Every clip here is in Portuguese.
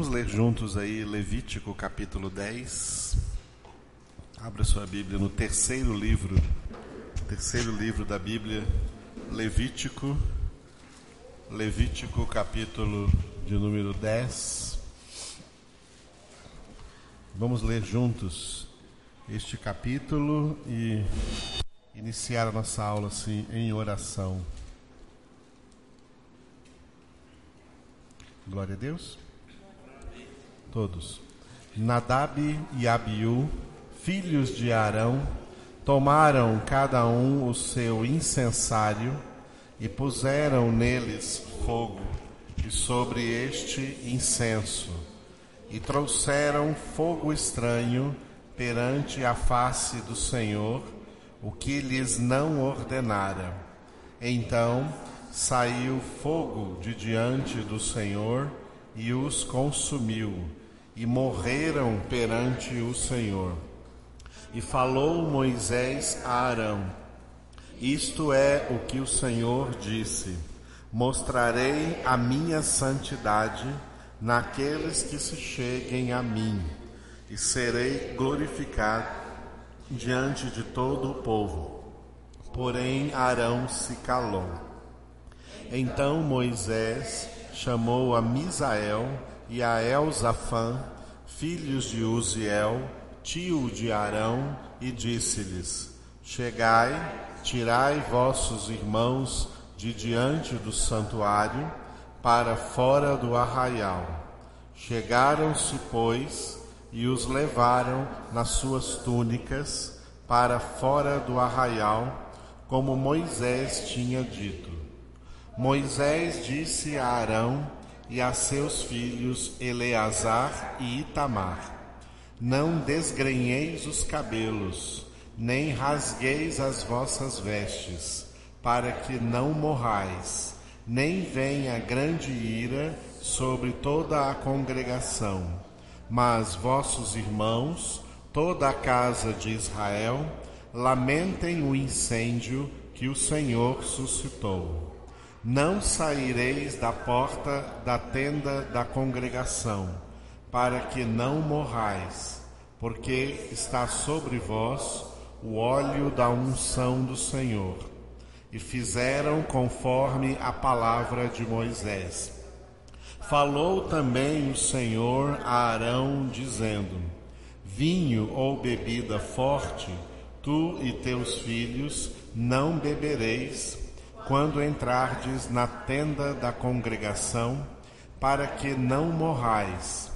Vamos ler juntos aí Levítico capítulo 10. Abra sua Bíblia no terceiro livro, terceiro livro da Bíblia, Levítico, Levítico capítulo de número 10. Vamos ler juntos este capítulo e iniciar a nossa aula assim em oração. Glória a Deus. Todos. Nadab e Abiú, filhos de Arão, tomaram cada um o seu incensário e puseram neles fogo, e sobre este incenso, e trouxeram fogo estranho perante a face do Senhor, o que lhes não ordenara. Então saiu fogo de diante do Senhor e os consumiu e morreram perante o Senhor. E falou Moisés a Arão: Isto é o que o Senhor disse: Mostrarei a minha santidade naqueles que se cheguem a mim, e serei glorificado diante de todo o povo. Porém, Arão se calou. Então Moisés chamou a Misael e a Elzafã, filhos de Uziel, tio de Arão, e disse-lhes: Chegai, tirai vossos irmãos de diante do santuário para fora do arraial. Chegaram-se, pois, e os levaram nas suas túnicas para fora do arraial, como Moisés tinha dito. Moisés disse a Arão e a seus filhos Eleazar e Itamar: Não desgrenheis os cabelos, nem rasgueis as vossas vestes, para que não morrais, nem venha grande ira sobre toda a congregação. Mas vossos irmãos, toda a casa de Israel, lamentem o incêndio que o Senhor suscitou. Não saireis da porta da tenda da congregação, para que não morrais, porque está sobre vós o óleo da unção do Senhor. E fizeram conforme a palavra de Moisés. Falou também o Senhor a Arão, dizendo: Vinho ou bebida forte, tu e teus filhos não bebereis quando entrardes na tenda da congregação, para que não morrais.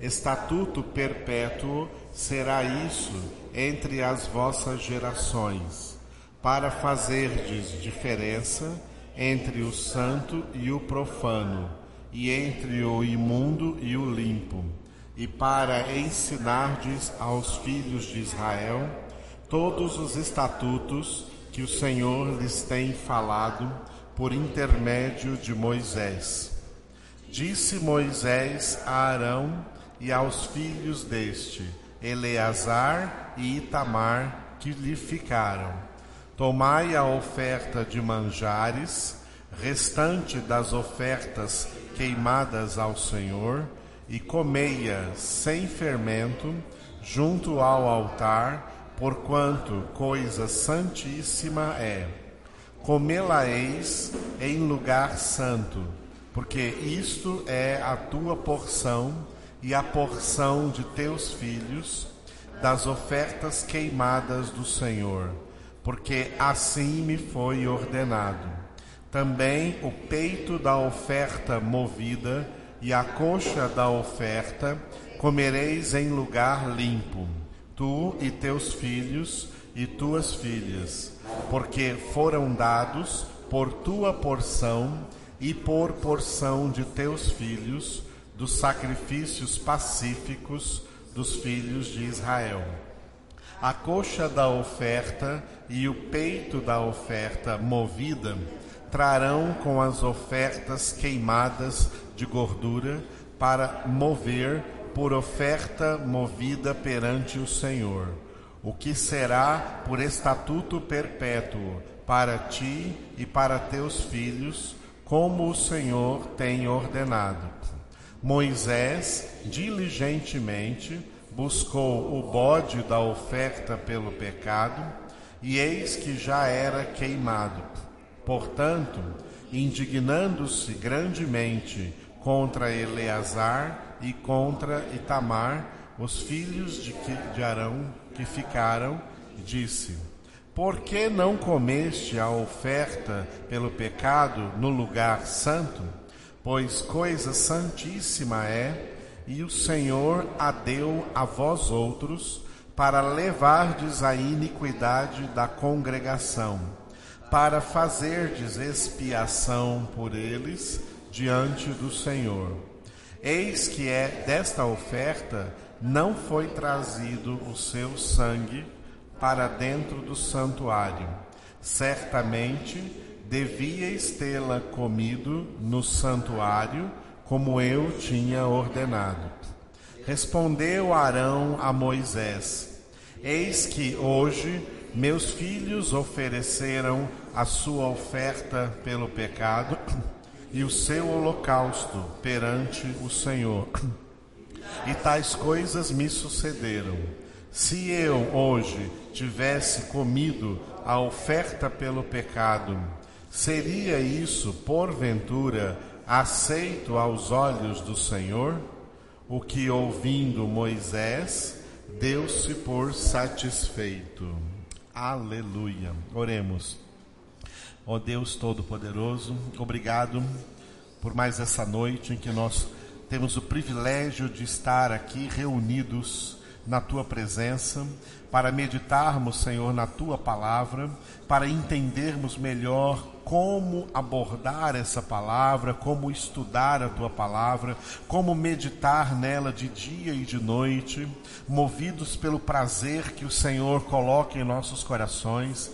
Estatuto perpétuo será isso entre as vossas gerações, para fazerdes diferença entre o santo e o profano, e entre o imundo e o limpo, e para ensinardes aos filhos de Israel todos os estatutos que o Senhor lhes tem falado por intermédio de Moisés. Disse Moisés a Arão e aos filhos deste, Eleazar e Itamar, que lhe ficaram: Tomai a oferta de manjares, restante das ofertas queimadas ao Senhor, e comei-a sem fermento, junto ao altar, porquanto coisa santíssima é. Comê-la-eis em lugar santo, porque isto é a tua porção e a porção de teus filhos das ofertas queimadas do Senhor, porque assim me foi ordenado. Também o peito da oferta movida e a coxa da oferta comereis em lugar limpo tu e teus filhos e tuas filhas, porque foram dados por tua porção e por porção de teus filhos dos sacrifícios pacíficos dos filhos de Israel. A coxa da oferta e o peito da oferta movida trarão com as ofertas queimadas de gordura para mover por oferta movida perante o Senhor, o que será por estatuto perpétuo para ti e para teus filhos, como o Senhor tem ordenado. Moisés diligentemente buscou o bode da oferta pelo pecado, e eis que já era queimado. Portanto, indignando-se grandemente contra Eleazar e contra Itamar, os filhos de, Arão que ficaram, disse: Por que não comeste a oferta pelo pecado no lugar santo? Pois coisa santíssima é, e o Senhor a deu a vós outros para levardes a iniquidade da congregação, para fazerdes expiação por eles diante do Senhor. Eis que é desta oferta não foi trazido o seu sangue para dentro do santuário. Certamente devíeis tê-la comido no santuário, como eu tinha ordenado. Respondeu Arão a Moisés: Eis que hoje meus filhos ofereceram a sua oferta pelo pecado e o seu holocausto perante o Senhor. E tais coisas me sucederam. Se eu hoje tivesse comido a oferta pelo pecado, seria isso, porventura, aceito aos olhos do Senhor? O que, ouvindo Moisés, deu-se por satisfeito. Aleluia. Oremos. Ó oh Deus Todo-Poderoso, obrigado por mais essa noite em que nós temos o privilégio de estar aqui reunidos na tua presença, para meditarmos, Senhor, na tua palavra, para entendermos melhor como abordar essa palavra, como estudar a tua palavra, como meditar nela de dia e de noite, movidos pelo prazer que o Senhor coloca em nossos corações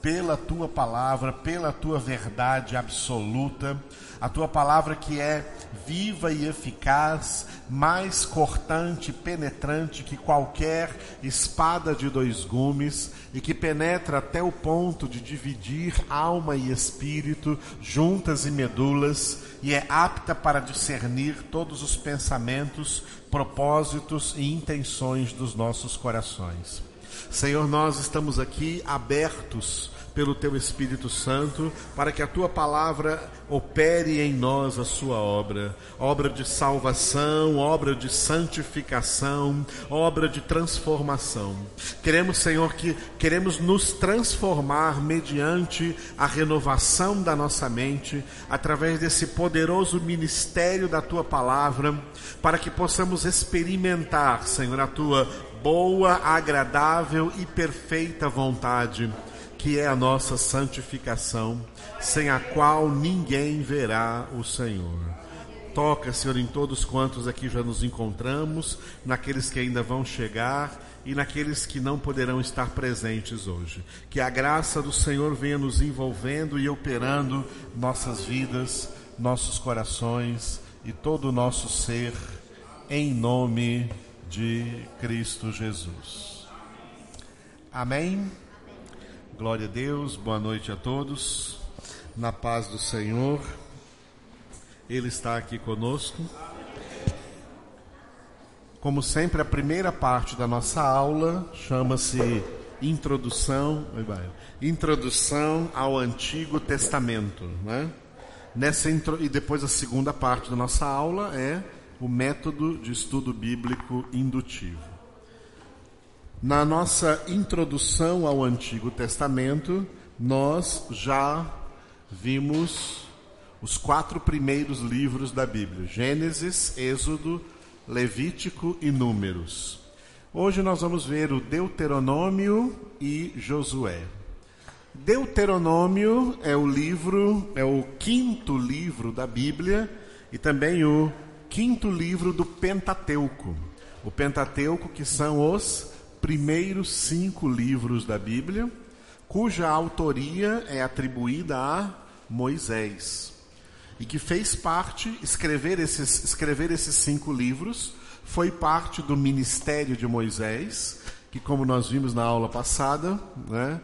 pela tua palavra, pela tua verdade absoluta, a tua palavra que é viva e eficaz, mais cortante penetrante que qualquer espada de dois gumes e que penetra até o ponto de dividir alma e espírito, juntas e medulas, e é apta para discernir todos os pensamentos, propósitos e intenções dos nossos corações. Senhor, nós estamos aqui abertos pelo teu Espírito Santo, para que a tua palavra opere em nós a sua obra, obra de salvação, obra de santificação, obra de transformação. Queremos, Senhor, que queremos nos transformar mediante a renovação da nossa mente, através desse poderoso ministério da tua palavra, para que possamos experimentar, Senhor, a tua boa, agradável e perfeita vontade que é a nossa santificação, sem a qual ninguém verá o Senhor. Toca, Senhor, em todos quantos aqui já nos encontramos, naqueles que ainda vão chegar e naqueles que não poderão estar presentes hoje. Que a graça do Senhor venha nos envolvendo e operando nossas vidas, nossos corações e todo o nosso ser, em nome de Cristo Jesus. Amém. Glória a Deus, boa noite a todos. Na paz do Senhor, Ele está aqui conosco. Como sempre, a primeira parte da nossa aula chama-se Introdução, Introdução ao Antigo Testamento, né? Nessa intro, e depois a segunda parte da nossa aula é o método de estudo bíblico indutivo. Na nossa introdução ao Antigo Testamento, nós já vimos os quatro primeiros livros da Bíblia: Gênesis, Êxodo, Levítico e Números. Hoje nós vamos ver o Deuteronômio e Josué. Deuteronômio é o livro, é o quinto livro da Bíblia e também o quinto livro do Pentateuco. O Pentateuco, que são os primeiros cinco livros da Bíblia, cuja autoria é atribuída a Moisés. E que fez parte, escrever esses, escrever esses cinco livros, foi parte do ministério de Moisés, que, como nós vimos na aula passada, né,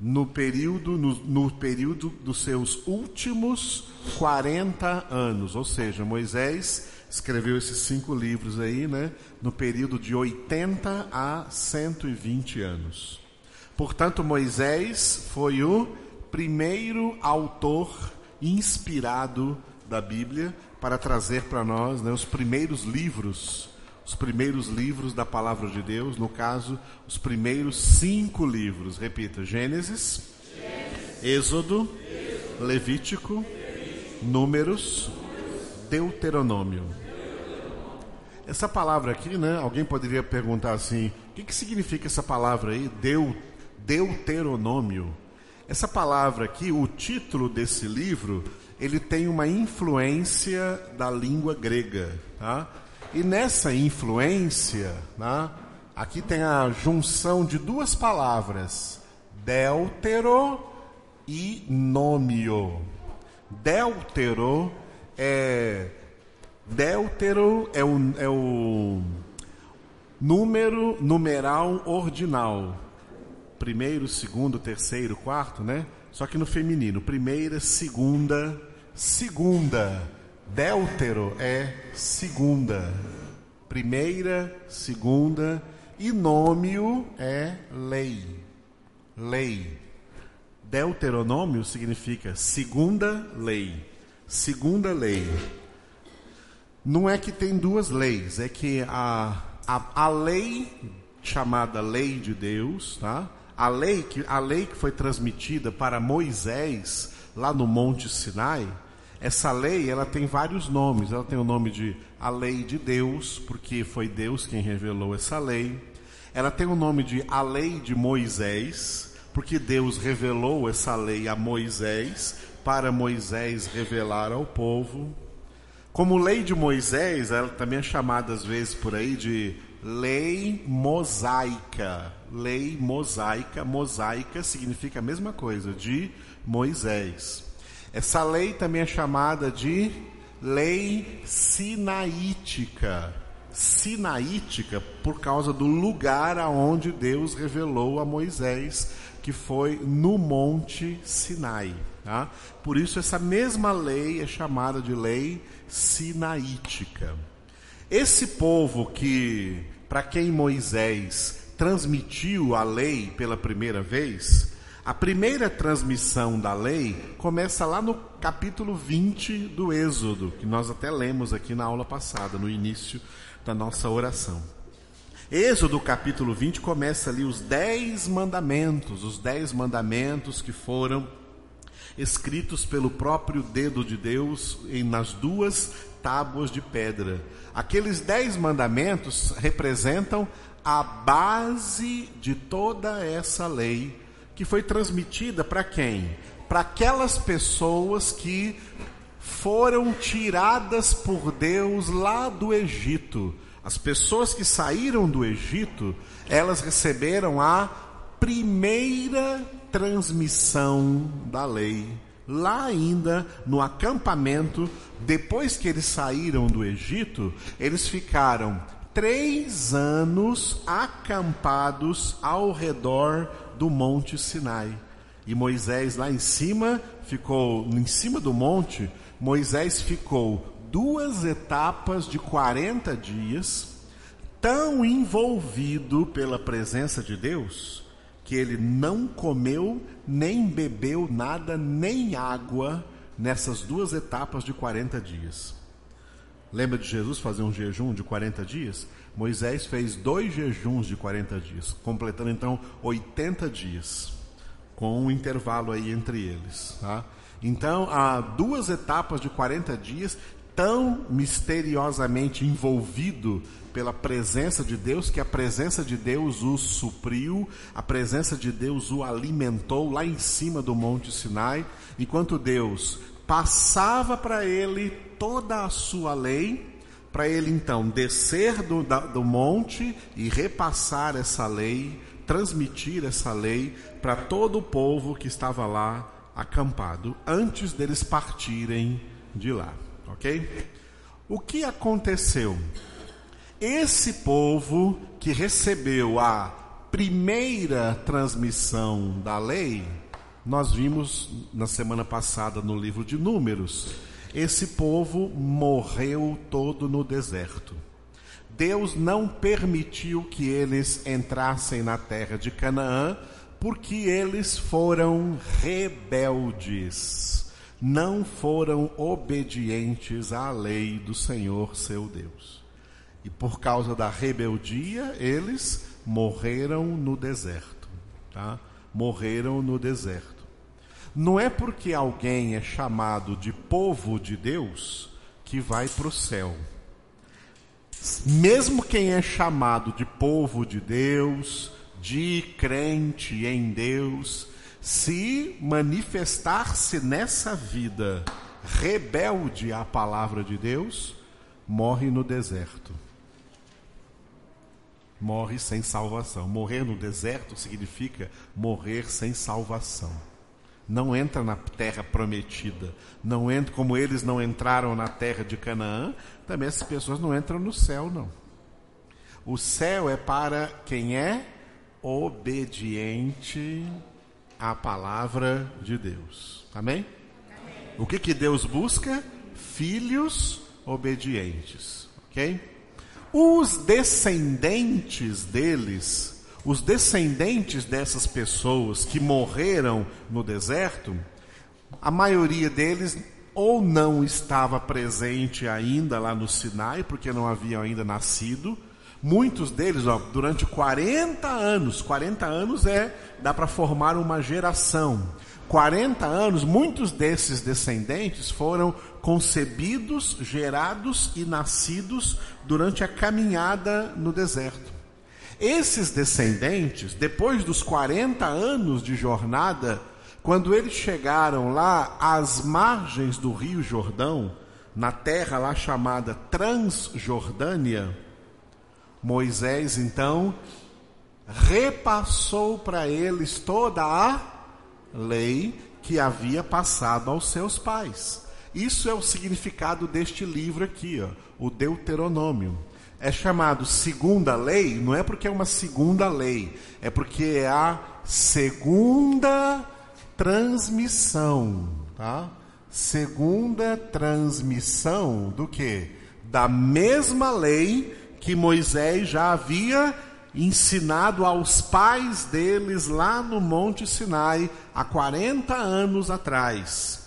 no período, no, no, período dos seus últimos 40 anos. Ou seja, Moisés escreveu esses cinco livros aí, né? No período de 80 a 120 anos. Portanto, Moisés foi o primeiro autor inspirado da Bíblia para trazer para nós né, os primeiros livros, os primeiros livros da palavra de Deus, no caso, os primeiros cinco livros. Repita: Gênesis, Gênesis Êxodo, Êxodo Levítico, Levítico Números, Deuteronômio. Essa palavra aqui, né? Alguém poderia perguntar assim: o que, que significa essa palavra aí, Deu, Deuteronômio? Essa palavra aqui, o título desse livro, ele tem uma influência da língua grega, tá? E nessa influência, né, aqui tem a junção de duas palavras, deutero e nomio. Deutero é deutero é o, é o número numeral ordinal primeiro, segundo, terceiro, quarto, né? Só que no feminino, primeira, segunda, segunda. Déltero é segunda. Primeira, segunda. E nômio é lei. Lei. Deuteronômio significa segunda lei. Segunda lei. Não é que tem duas leis, é que a, a, a lei chamada lei de Deus, tá? A lei, que, a lei que foi transmitida para Moisés lá no Monte Sinai, essa lei ela tem vários nomes. Ela tem o nome de a lei de Deus, porque foi Deus quem revelou essa lei. Ela tem o nome de a lei de Moisés, porque Deus revelou essa lei a Moisés para Moisés revelar ao povo. Como lei de Moisés, ela também é chamada às vezes por aí de lei mosaica. Lei mosaica, mosaica significa a mesma coisa, de Moisés. Essa lei também é chamada de lei sinaítica. Sinaítica por causa do lugar aonde Deus revelou a Moisés, que foi no Monte Sinai. Tá? Por isso, essa mesma lei é chamada de lei sinaítica. Esse povo que, para quem Moisés transmitiu a lei pela primeira vez, a primeira transmissão da lei começa lá no capítulo 20 do Êxodo, que nós até lemos aqui na aula passada, no início da nossa oração. Êxodo capítulo 20 começa ali os dez mandamentos, os dez mandamentos que foram escritos pelo próprio dedo de Deus em, nas duas tábuas de pedra. Aqueles dez mandamentos representam a base de toda essa lei que foi transmitida para quem? Para aquelas pessoas que foram tiradas por Deus lá do Egito. As pessoas que saíram do Egito, elas receberam a primeira transmissão da lei lá ainda no acampamento, depois que eles saíram do Egito, eles ficaram três anos acampados ao redor do Monte Sinai. E Moisés lá em cima ficou, em cima do monte, Moisés ficou duas etapas de 40 dias, tão envolvido pela presença de Deus, que ele não comeu, nem bebeu nada, nem água nessas duas etapas de 40 dias. Lembra de Jesus fazer um jejum de 40 dias? Moisés fez dois jejuns de 40 dias, completando então 80 dias, com um intervalo aí entre eles. Tá? Então, há duas etapas de 40 dias, tão misteriosamente envolvido pela presença de Deus, que a presença de Deus o supriu, a presença de Deus o alimentou lá em cima do Monte Sinai, enquanto Deus passava para ele toda a sua lei, para ele então descer do, da, do monte e repassar essa lei, transmitir essa lei para todo o povo que estava lá acampado, antes deles partirem de lá, ok? O que aconteceu? Esse povo que recebeu a primeira transmissão da lei, nós vimos na semana passada no livro de Números, esse povo morreu todo no deserto. Deus não permitiu que eles entrassem na terra de Canaã, porque eles foram rebeldes, não foram obedientes à lei do Senhor seu Deus. E por causa da rebeldia, eles morreram no deserto, tá? Morreram no deserto. Não é porque alguém é chamado de povo de Deus que vai para o céu mesmo quem é chamado de povo de Deus, de crente em Deus, se manifestar-se nessa vida rebelde à palavra de Deus, morre no deserto. Morre sem salvação. Morrer no deserto significa morrer sem salvação não entra na terra prometida, não entra como eles não entraram na terra de Canaã, também essas pessoas não entram no céu não. O céu é para quem é obediente à palavra de Deus. Amém? Amém. O que que Deus busca? Filhos obedientes, OK? Os descendentes deles os descendentes dessas pessoas que morreram no deserto, a maioria deles ou não estava presente ainda lá no Sinai, porque não haviam ainda nascido. Muitos deles, ó, durante 40 anos, 40 anos é, dá para formar uma geração. 40 anos, muitos desses descendentes foram concebidos, gerados e nascidos durante a caminhada no deserto. Esses descendentes, depois dos 40 anos de jornada, quando eles chegaram lá às margens do Rio Jordão, na terra lá chamada Transjordânia, Moisés então repassou para eles toda a lei que havia passado aos seus pais. Isso é o significado deste livro aqui, ó, o Deuteronômio é chamado segunda lei, não é porque é uma segunda lei, é porque é a segunda transmissão, tá? Segunda transmissão do que? Da mesma lei que Moisés já havia ensinado aos pais deles lá no Monte Sinai há 40 anos atrás.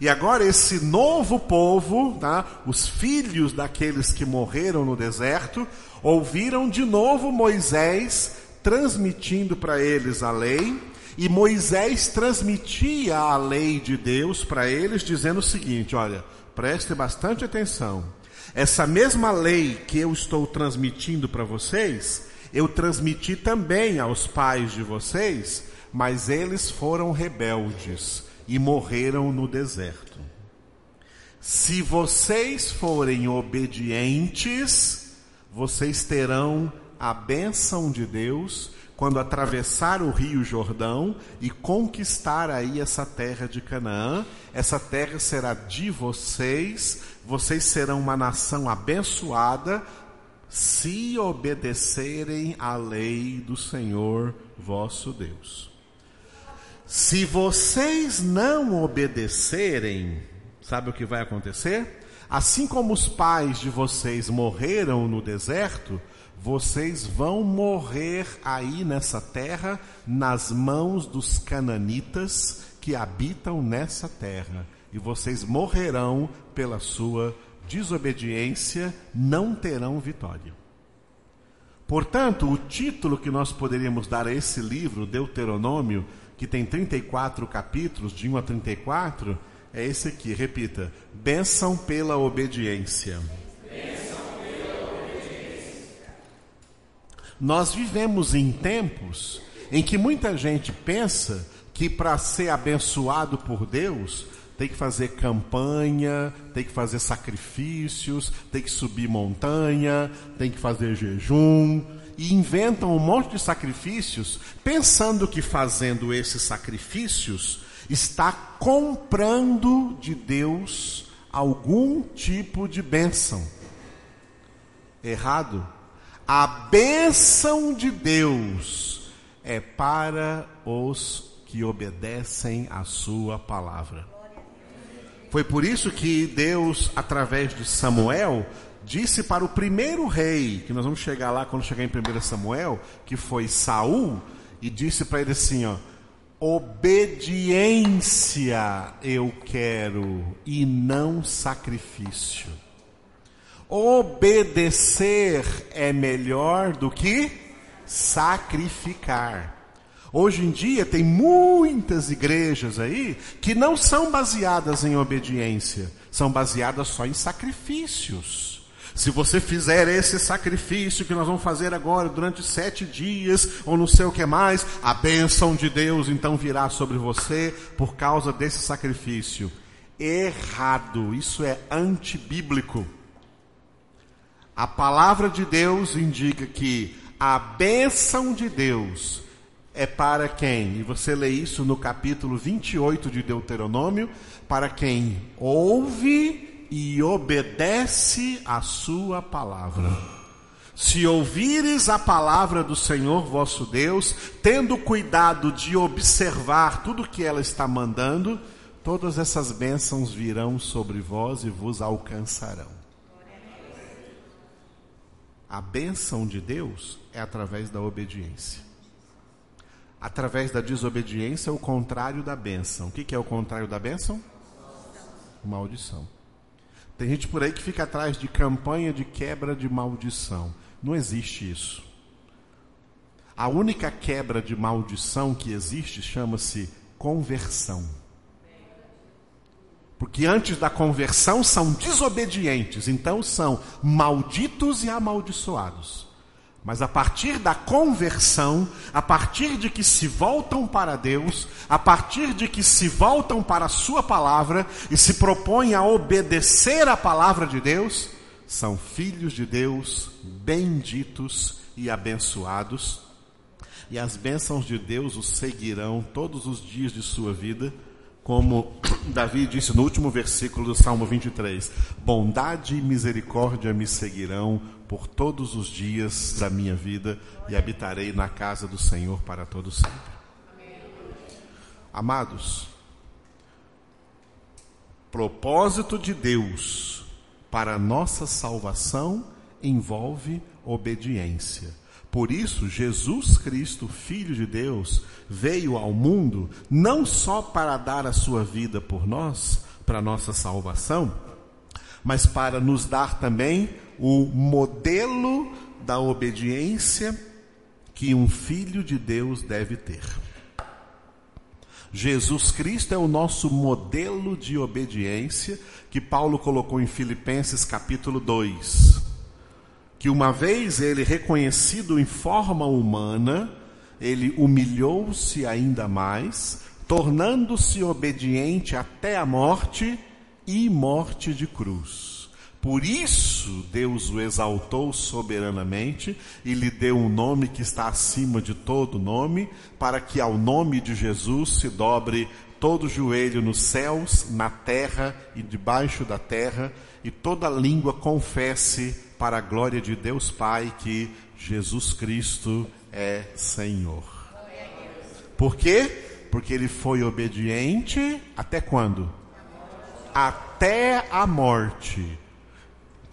E agora esse novo povo, tá? os filhos daqueles que morreram no deserto, ouviram de novo Moisés transmitindo para eles a lei, e Moisés transmitia a lei de Deus para eles, dizendo o seguinte: olha, preste bastante atenção. Essa mesma lei que eu estou transmitindo para vocês, eu transmiti também aos pais de vocês, mas eles foram rebeldes e morreram no deserto. Se vocês forem obedientes, vocês terão a bênção de Deus quando atravessar o Rio Jordão e conquistar aí essa terra de Canaã. Essa terra será de vocês, vocês serão uma nação abençoada se obedecerem à lei do Senhor vosso Deus. Se vocês não obedecerem, sabe o que vai acontecer? Assim como os pais de vocês morreram no deserto, vocês vão morrer aí nessa terra, nas mãos dos cananitas que habitam nessa terra. E vocês morrerão pela sua desobediência, não terão vitória. Portanto, o título que nós poderíamos dar a esse livro, Deuteronômio, que tem 34 capítulos, de 1 a 34, é esse aqui, repita. Bênção pela obediência. Nós vivemos em tempos em que muita gente pensa que para ser abençoado por Deus, tem que fazer campanha, tem que fazer sacrifícios, tem que subir montanha, tem que fazer jejum, e inventam um monte de sacrifícios, pensando que fazendo esses sacrifícios está comprando de Deus algum tipo de bênção. Errado. A bênção de Deus é para os que obedecem à sua palavra. Foi por isso que Deus, através de Samuel, disse para o primeiro rei, que nós vamos chegar lá quando chegar em 1 Samuel, que foi Saul, e disse para ele assim, ó: Obediência eu quero e não sacrifício. Obedecer é melhor do que sacrificar. Hoje em dia tem muitas igrejas aí que não são baseadas em obediência, são baseadas só em sacrifícios. Se você fizer esse sacrifício que nós vamos fazer agora durante sete dias, ou não sei o que mais, a bênção de Deus então virá sobre você por causa desse sacrifício. Errado, isso é antibíblico. A palavra de Deus indica que a bênção de Deus é para quem? E você lê isso no capítulo 28 de Deuteronômio, para quem ouve e obedece a sua palavra. Se ouvires a palavra do Senhor vosso Deus, tendo cuidado de observar tudo que ela está mandando, todas essas bênçãos virão sobre vós e vos alcançarão. A bênção de Deus é através da obediência. Através da desobediência é o contrário da bênção. O que é o contrário da bênção? Maldição. Tem gente por aí que fica atrás de campanha de quebra de maldição. Não existe isso. A única quebra de maldição que existe chama-se conversão. Porque antes da conversão são desobedientes, então são malditos e amaldiçoados. Mas a partir da conversão, a partir de que se voltam para Deus, a partir de que se voltam para a Sua palavra e se propõem a obedecer a palavra de Deus, são filhos de Deus, benditos e abençoados, e as bênçãos de Deus os seguirão todos os dias de sua vida como Davi disse no último versículo do Salmo 23: Bondade e misericórdia me seguirão por todos os dias da minha vida e habitarei na casa do Senhor para todo sempre. Amados, propósito de Deus para a nossa salvação envolve obediência. Por isso, Jesus Cristo, Filho de Deus, veio ao mundo não só para dar a sua vida por nós, para nossa salvação, mas para nos dar também o modelo da obediência que um filho de Deus deve ter. Jesus Cristo é o nosso modelo de obediência que Paulo colocou em Filipenses capítulo 2 que uma vez ele reconhecido em forma humana, ele humilhou-se ainda mais, tornando-se obediente até a morte e morte de cruz. Por isso Deus o exaltou soberanamente e lhe deu um nome que está acima de todo nome, para que ao nome de Jesus se dobre todo joelho nos céus, na terra e debaixo da terra, e toda língua confesse para a glória de Deus Pai que Jesus Cristo é Senhor. Por quê? Porque ele foi obediente até quando? Até a morte.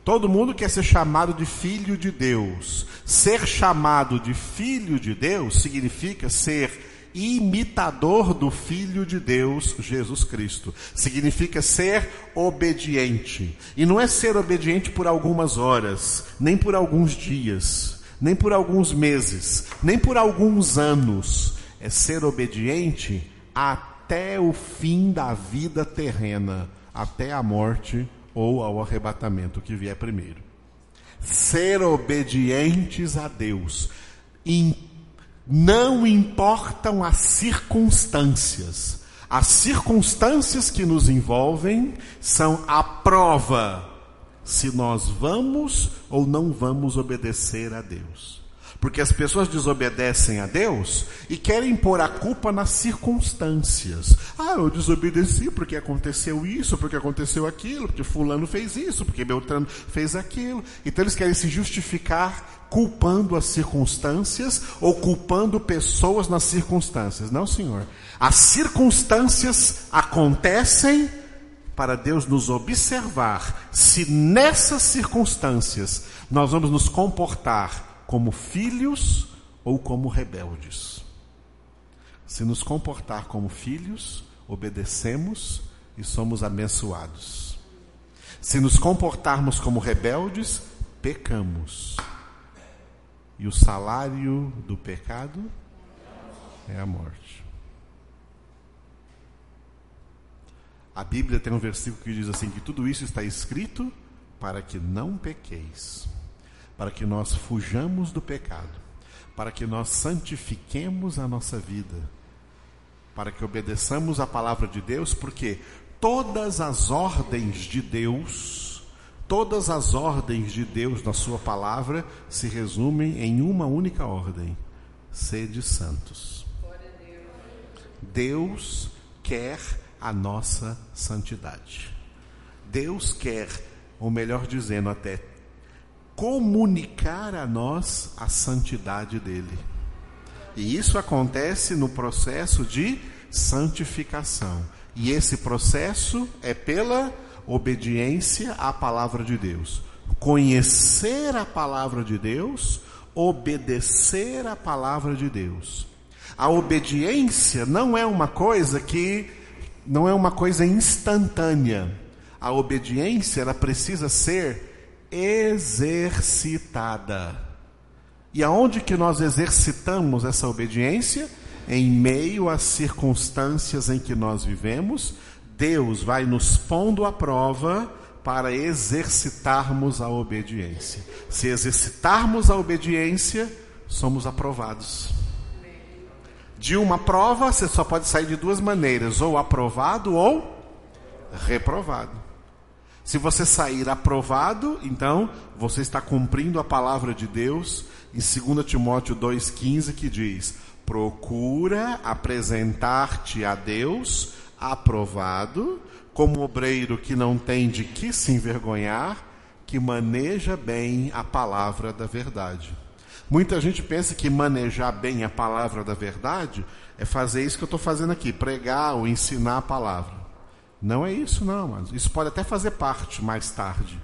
Todo mundo quer ser chamado de filho de Deus. Ser chamado de filho de Deus significa ser imitador do Filho de Deus, Jesus Cristo. Significa ser obediente. E não é ser obediente por algumas horas, nem por alguns dias, nem por alguns meses, nem por alguns anos. É ser obediente até o fim da vida terrena, até a morte ou ao arrebatamento que vier primeiro. Ser obedientes a Deus não importam as circunstâncias. As circunstâncias que nos envolvem são a prova se nós vamos ou não vamos obedecer a Deus. Porque as pessoas desobedecem a Deus e querem pôr a culpa nas circunstâncias. Ah, eu desobedeci porque aconteceu isso, porque aconteceu aquilo, porque fulano fez isso, porque Beltrano fez aquilo. Então eles querem se justificar culpando as circunstâncias ou culpando pessoas nas circunstâncias. Não, Senhor. As circunstâncias acontecem para Deus nos observar se nessas circunstâncias nós vamos nos comportar como filhos ou como rebeldes. Se nos comportar como filhos, obedecemos e somos abençoados. Se nos comportarmos como rebeldes, pecamos. E o salário do pecado é a morte. A Bíblia tem um versículo que diz assim: que tudo isso está escrito para que não pequeis, para que nós fujamos do pecado, para que nós santifiquemos a nossa vida, para que obedeçamos a palavra de Deus, porque todas as ordens de Deus, todas as ordens de Deus na Sua palavra se resumem em uma única ordem: sede santos. Deus quer a nossa santidade. Deus quer, ou melhor dizendo, até comunicar a nós a santidade dele. E isso acontece no processo de santificação. E esse processo é pela obediência à palavra de Deus. Conhecer a palavra de Deus, obedecer a palavra de Deus. A obediência não é uma coisa que não é uma coisa instantânea. A obediência ela precisa ser exercitada. E aonde que nós exercitamos essa obediência? Em meio às circunstâncias em que nós vivemos, Deus vai nos pondo à prova para exercitarmos a obediência. Se exercitarmos a obediência, somos aprovados. De uma prova, você só pode sair de duas maneiras: ou aprovado ou reprovado. Se você sair aprovado, então você está cumprindo a palavra de Deus em 2 Timóteo 2,15 que diz: Procura apresentar-te a Deus aprovado, como obreiro que não tem de que se envergonhar, que maneja bem a palavra da verdade. Muita gente pensa que manejar bem a palavra da verdade é fazer isso que eu estou fazendo aqui, pregar ou ensinar a palavra. Não é isso, não, mas isso pode até fazer parte mais tarde.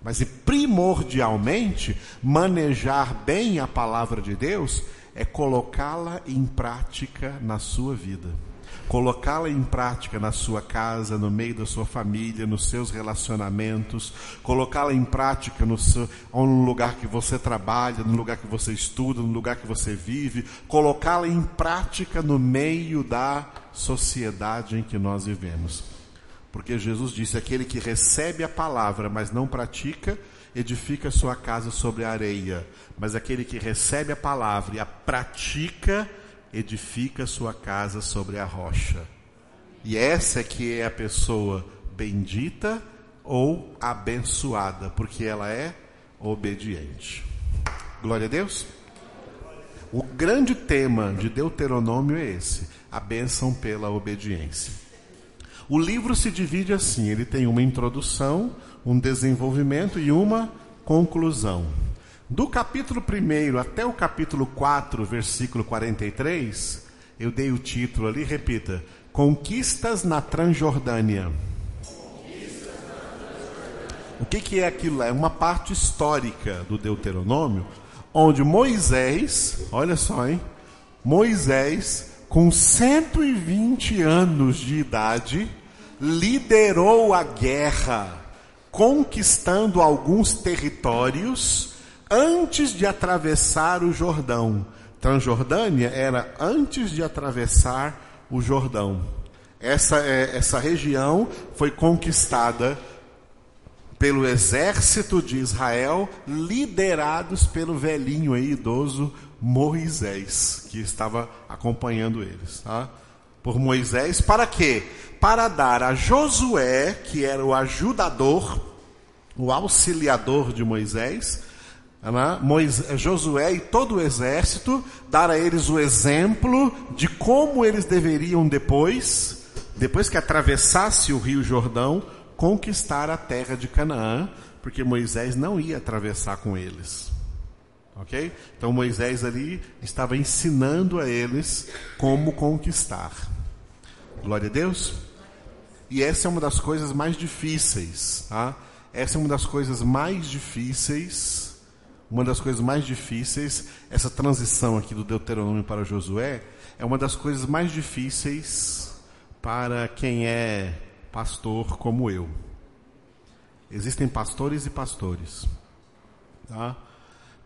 Mas primordialmente, manejar bem a palavra de Deus é colocá-la em prática na sua vida colocá-la em prática na sua casa, no meio da sua família, nos seus relacionamentos, colocá-la em prática no, seu, no lugar que você trabalha, no lugar que você estuda, no lugar que você vive, colocá-la em prática no meio da sociedade em que nós vivemos. Porque Jesus disse: aquele que recebe a palavra, mas não pratica, edifica sua casa sobre a areia, mas aquele que recebe a palavra e a pratica, edifica sua casa sobre a rocha. E essa é que é a pessoa bendita ou abençoada, porque ela é obediente. Glória a Deus. O grande tema de Deuteronômio é esse: a bênção pela obediência. O livro se divide assim: ele tem uma introdução, um desenvolvimento e uma conclusão. Do capítulo 1 até o capítulo 4, versículo 43, eu dei o título ali, repita: Conquistas na Transjordânia. O que, que é aquilo? É uma parte histórica do Deuteronômio, onde Moisés, olha só, hein? Moisés, com 120 anos de idade, liderou a guerra, conquistando alguns territórios antes de atravessar o Jordão. Transjordânia era antes de atravessar o Jordão. Essa, é, essa região foi conquistada pelo exército de Israel, liderados pelo velhinho aí, idoso Moisés, que estava acompanhando eles. Tá? Por Moisés, para quê? Para dar a Josué, que era o ajudador, o auxiliador de Moisés, Moisés, Josué e todo o exército, dar a eles o exemplo de como eles deveriam depois, depois que atravessasse o rio Jordão, conquistar a terra de Canaã, porque Moisés não ia atravessar com eles. Ok? Então Moisés ali estava ensinando a eles como conquistar. Glória a Deus. E essa é uma das coisas mais difíceis, tá? Essa é uma das coisas mais difíceis, uma das coisas mais difíceis, essa transição aqui do Deuteronômio para Josué, é uma das coisas mais difíceis para quem é pastor como eu. Existem pastores e pastores. Tá?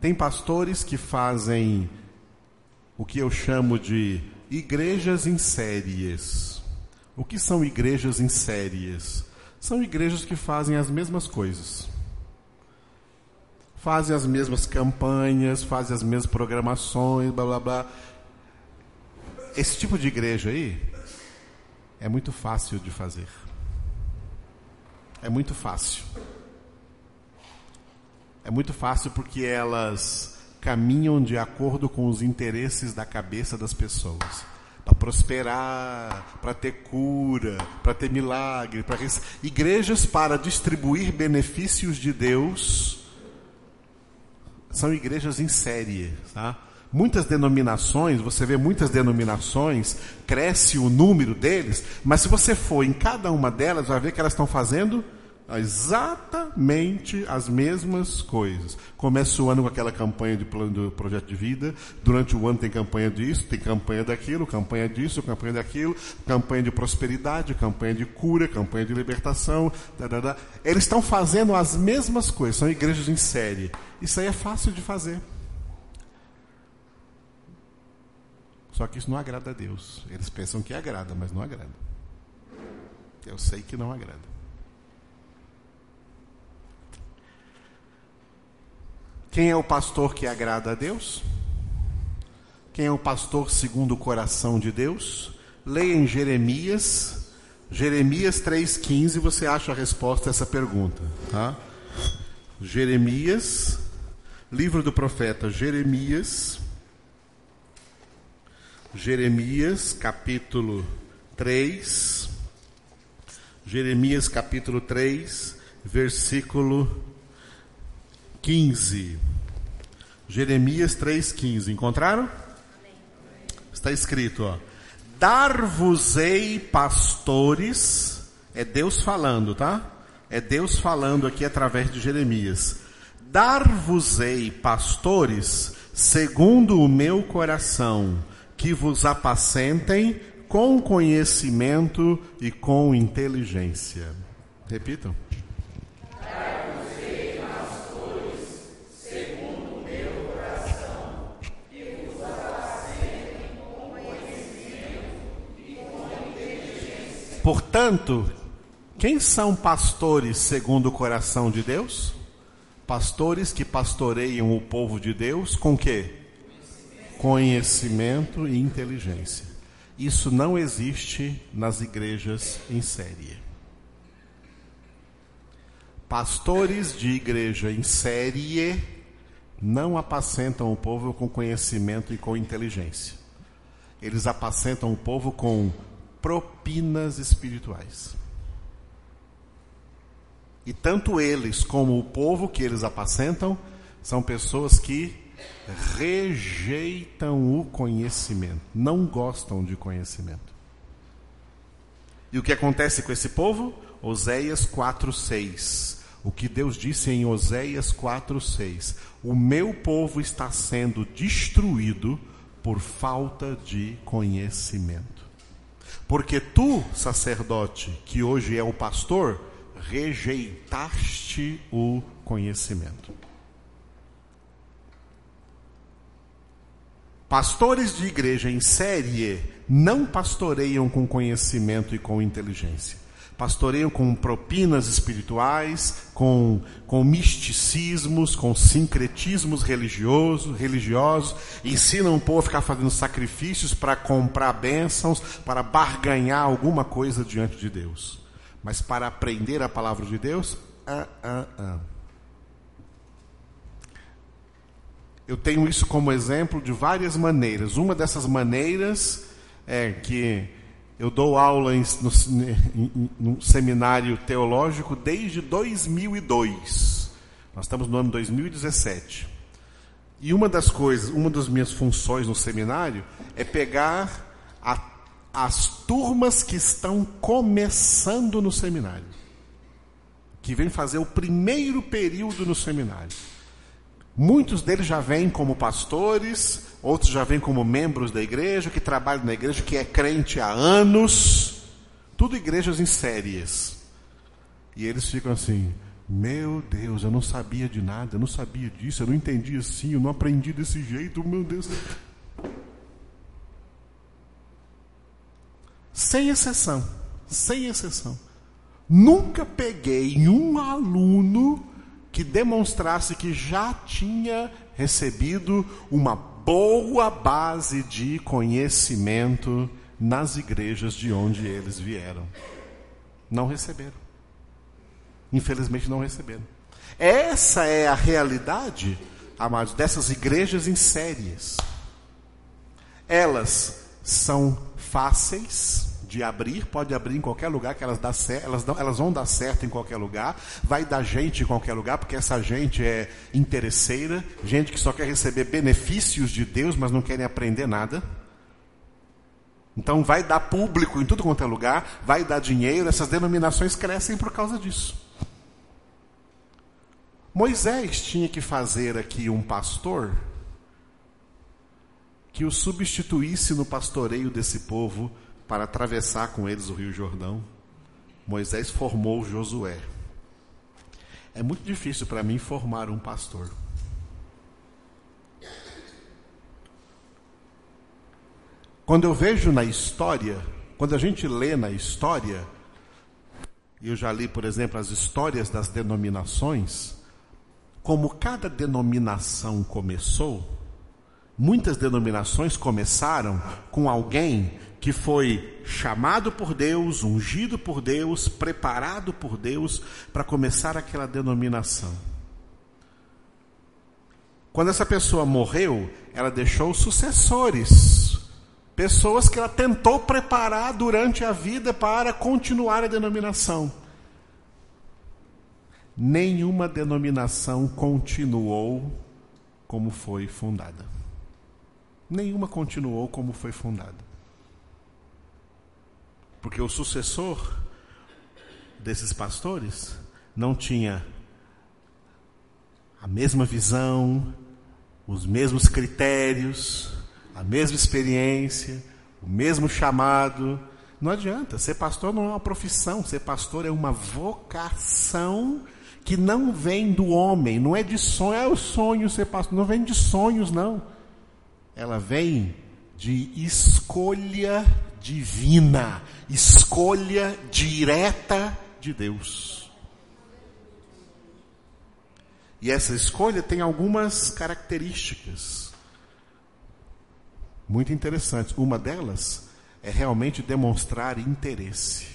Tem pastores que fazem o que eu chamo de igrejas em séries. O que são igrejas em séries? São igrejas que fazem as mesmas coisas. Fazem as mesmas campanhas, fazem as mesmas programações, blá blá blá. Esse tipo de igreja aí é muito fácil de fazer. É muito fácil. É muito fácil porque elas caminham de acordo com os interesses da cabeça das pessoas. Para prosperar, para ter cura, para ter milagre, para igrejas para distribuir benefícios de Deus são igrejas em série, tá? Muitas denominações, você vê muitas denominações, cresce o número deles, mas se você for em cada uma delas, vai ver que elas estão fazendo exatamente as mesmas coisas. Começa o ano com aquela campanha de plano do projeto de vida, durante o ano tem campanha disso, tem campanha daquilo, campanha disso, campanha daquilo, campanha de prosperidade, campanha de cura, campanha de libertação. Eles estão fazendo as mesmas coisas, são igrejas em série. Isso aí é fácil de fazer. Só que isso não agrada a Deus. Eles pensam que agrada, mas não agrada. Eu sei que não agrada. Quem é o pastor que agrada a Deus? Quem é o pastor segundo o coração de Deus? Leia em Jeremias, Jeremias 3,15, você acha a resposta a essa pergunta. Tá? Jeremias, livro do profeta Jeremias, Jeremias capítulo 3, Jeremias capítulo 3, versículo 15. Jeremias 3,15. Encontraram? Está escrito, ó. Dar-vos-ei pastores. É Deus falando, tá? É Deus falando aqui através de Jeremias. Dar-vos-ei pastores segundo o meu coração, que vos apacentem com conhecimento e com inteligência. Repitam. Portanto, quem são pastores segundo o coração de Deus? Pastores que pastoreiam o povo de Deus com que? Conhecimento e inteligência. Isso não existe nas igrejas em série. Pastores de igreja em série não apacentam o povo com conhecimento e com inteligência. Eles apacentam o povo com propinas espirituais. E tanto eles como o povo que eles apacentam são pessoas que rejeitam o conhecimento, não gostam de conhecimento. E o que acontece com esse povo? Oséias 4:6. O que Deus disse em Oséias 4:6: O meu povo está sendo destruído por falta de conhecimento. Porque tu, sacerdote, que hoje é o pastor, rejeitaste o conhecimento. Pastores de igreja em série não pastoreiam com conhecimento e com inteligência pastoreiam com propinas espirituais, com, com misticismos, com sincretismos religiosos, religiosos, ensinam o povo a ficar fazendo sacrifícios para comprar bênçãos, para barganhar alguma coisa diante de Deus. Mas para aprender a palavra de Deus, ah, ah, ah. Eu tenho isso como exemplo de várias maneiras. Uma dessas maneiras é que eu dou aula em, no, em, em, seminário teológico desde 2002. Nós estamos no ano 2017. E uma das coisas, uma das minhas funções no seminário é pegar a, as turmas que estão começando no seminário, que vêm fazer o primeiro período no seminário. Muitos deles já vêm como pastores, outros já vêm como membros da igreja, que trabalham na igreja, que é crente há anos. Tudo igrejas em séries. E eles ficam assim: Meu Deus, eu não sabia de nada, eu não sabia disso, eu não entendi assim, eu não aprendi desse jeito, meu Deus. Sem exceção, sem exceção. Nunca peguei um aluno que demonstrasse que já tinha recebido uma boa base de conhecimento nas igrejas de onde eles vieram. Não receberam. Infelizmente não receberam. Essa é a realidade, amados, dessas igrejas em séries. Elas são fáceis, de abrir, pode abrir em qualquer lugar que elas, dá elas, dão, elas vão dar certo em qualquer lugar, vai dar gente em qualquer lugar, porque essa gente é interesseira, gente que só quer receber benefícios de Deus, mas não querem aprender nada. Então vai dar público em tudo quanto é lugar, vai dar dinheiro, essas denominações crescem por causa disso. Moisés tinha que fazer aqui um pastor que o substituísse no pastoreio desse povo para atravessar com eles o Rio Jordão, Moisés formou Josué. É muito difícil para mim formar um pastor. Quando eu vejo na história, quando a gente lê na história, e eu já li, por exemplo, as histórias das denominações, como cada denominação começou, muitas denominações começaram com alguém que foi chamado por Deus, ungido por Deus, preparado por Deus para começar aquela denominação. Quando essa pessoa morreu, ela deixou sucessores, pessoas que ela tentou preparar durante a vida para continuar a denominação. Nenhuma denominação continuou como foi fundada. Nenhuma continuou como foi fundada. Porque o sucessor desses pastores não tinha a mesma visão, os mesmos critérios, a mesma experiência, o mesmo chamado. Não adianta, ser pastor não é uma profissão, ser pastor é uma vocação que não vem do homem, não é de sonho, é o sonho ser pastor, não vem de sonhos, não. Ela vem de escolha divina, escolha direta de Deus. E essa escolha tem algumas características muito interessantes. Uma delas é realmente demonstrar interesse.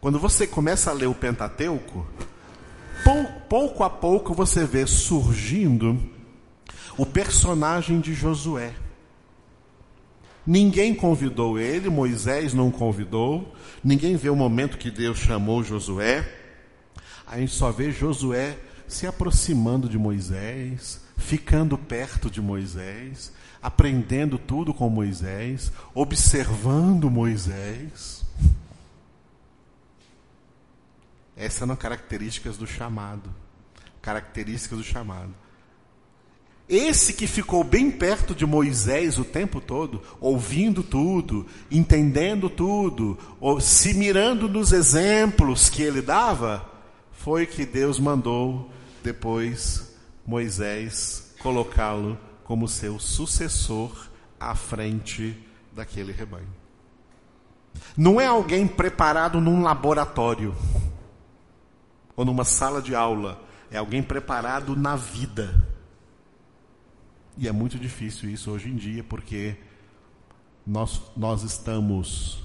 Quando você começa a ler o Pentateuco, pouco a pouco você vê surgindo o personagem de Josué. Ninguém convidou ele, Moisés não convidou, ninguém vê o momento que Deus chamou Josué. A gente só vê Josué se aproximando de Moisés, ficando perto de Moisés, aprendendo tudo com Moisés, observando Moisés. Essas são características do chamado. Características do chamado. Esse que ficou bem perto de Moisés o tempo todo, ouvindo tudo, entendendo tudo, ou se mirando nos exemplos que ele dava, foi que Deus mandou depois Moisés colocá-lo como seu sucessor à frente daquele rebanho. Não é alguém preparado num laboratório ou numa sala de aula, é alguém preparado na vida e é muito difícil isso hoje em dia, porque nós, nós estamos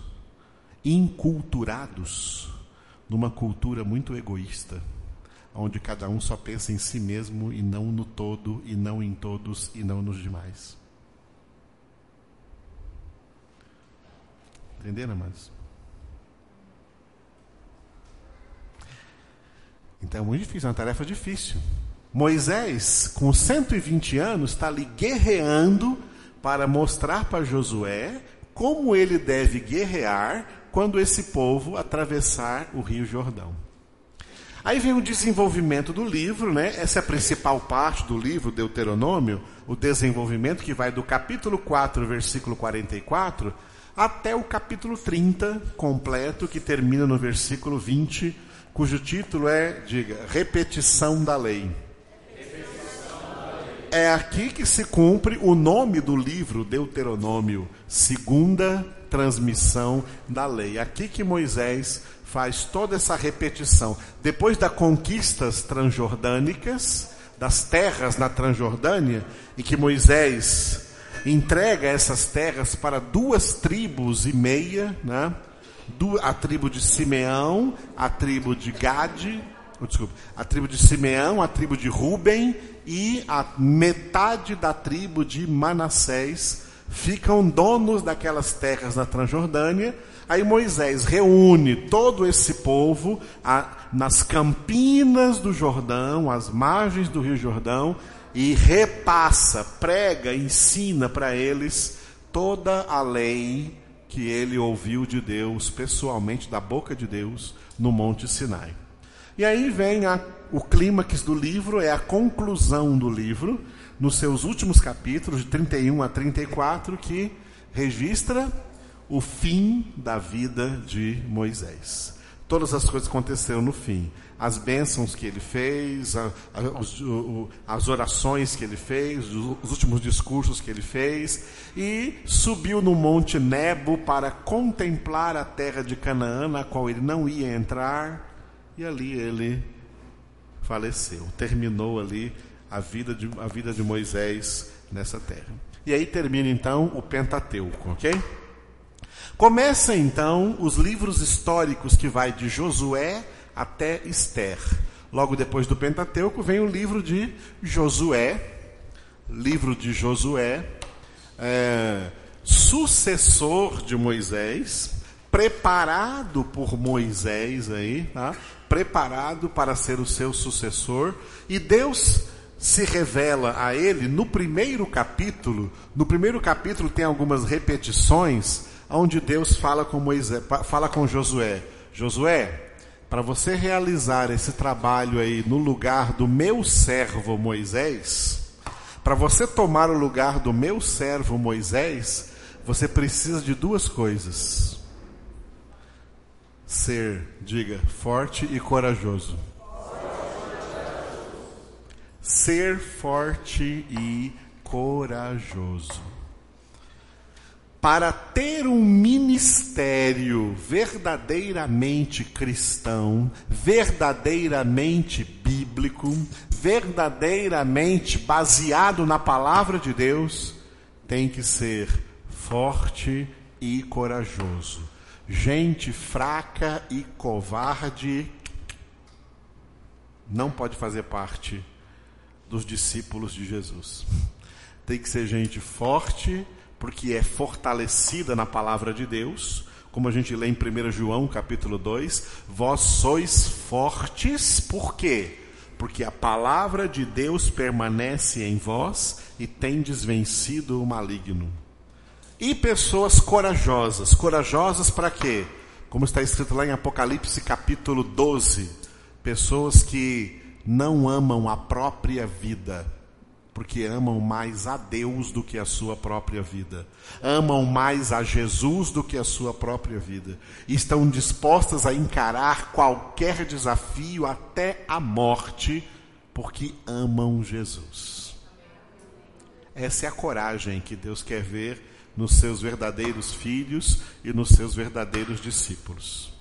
inculturados numa cultura muito egoísta, onde cada um só pensa em si mesmo e não no todo, e não em todos, e não nos demais. Entenderam, amados? Então é muito difícil, é uma tarefa difícil. Moisés, com 120 anos, está ali guerreando para mostrar para Josué como ele deve guerrear quando esse povo atravessar o Rio Jordão. Aí vem o desenvolvimento do livro, né? Essa é a principal parte do livro, Deuteronômio, o desenvolvimento que vai do capítulo 4, versículo 44, até o capítulo 30, completo, que termina no versículo 20, cujo título é, diga, Repetição da Lei. É aqui que se cumpre o nome do livro Deuteronômio, segunda transmissão da lei. Aqui que Moisés faz toda essa repetição. Depois das conquistas transjordânicas, das terras na Transjordânia, e que Moisés entrega essas terras para duas tribos e meia, né? a tribo de Simeão, a tribo de Gade, oh, desculpa, a tribo de Simeão, a tribo de Ruben e a metade da tribo de Manassés ficam donos daquelas terras na Transjordânia. Aí Moisés reúne todo esse povo a, nas campinas do Jordão, às margens do Rio Jordão, e repassa, prega, ensina para eles toda a lei que ele ouviu de Deus, pessoalmente, da boca de Deus, no Monte Sinai. E aí vem a o clímax do livro é a conclusão do livro, nos seus últimos capítulos, de 31 a 34, que registra o fim da vida de Moisés. Todas as coisas aconteceram no fim. As bênçãos que ele fez, a, a, os, o, as orações que ele fez, os, os últimos discursos que ele fez, e subiu no Monte Nebo para contemplar a terra de Canaã, na qual ele não ia entrar, e ali ele faleceu. Terminou ali a vida de, a vida de Moisés nessa terra. E aí termina então o Pentateuco, ok? Começa então os livros históricos que vai de Josué até Esther. Logo depois do Pentateuco vem o livro de Josué, livro de Josué, é, sucessor de Moisés, preparado por Moisés aí, tá? Preparado para ser o seu sucessor, e Deus se revela a ele no primeiro capítulo. No primeiro capítulo tem algumas repetições onde Deus fala com Moisés, fala com Josué. Josué, para você realizar esse trabalho aí no lugar do meu servo Moisés, para você tomar o lugar do meu servo Moisés, você precisa de duas coisas ser, diga, forte e corajoso. Ser forte e corajoso. Para ter um ministério verdadeiramente cristão, verdadeiramente bíblico, verdadeiramente baseado na palavra de Deus, tem que ser forte e corajoso Gente fraca e covarde não pode fazer parte dos discípulos de Jesus. Tem que ser gente forte, porque é fortalecida na palavra de Deus, como a gente lê em 1 João capítulo 2, vós sois fortes, por quê? Porque a palavra de Deus permanece em vós e tendes vencido o maligno. E pessoas corajosas. Corajosas para quê? Como está escrito lá em Apocalipse capítulo 12. Pessoas que não amam a própria vida, porque amam mais a Deus do que a sua própria vida. Amam mais a Jesus do que a sua própria vida. E estão dispostas a encarar qualquer desafio até a morte, porque amam Jesus. Essa é a coragem que Deus quer ver nos seus verdadeiros filhos e nos seus verdadeiros discípulos.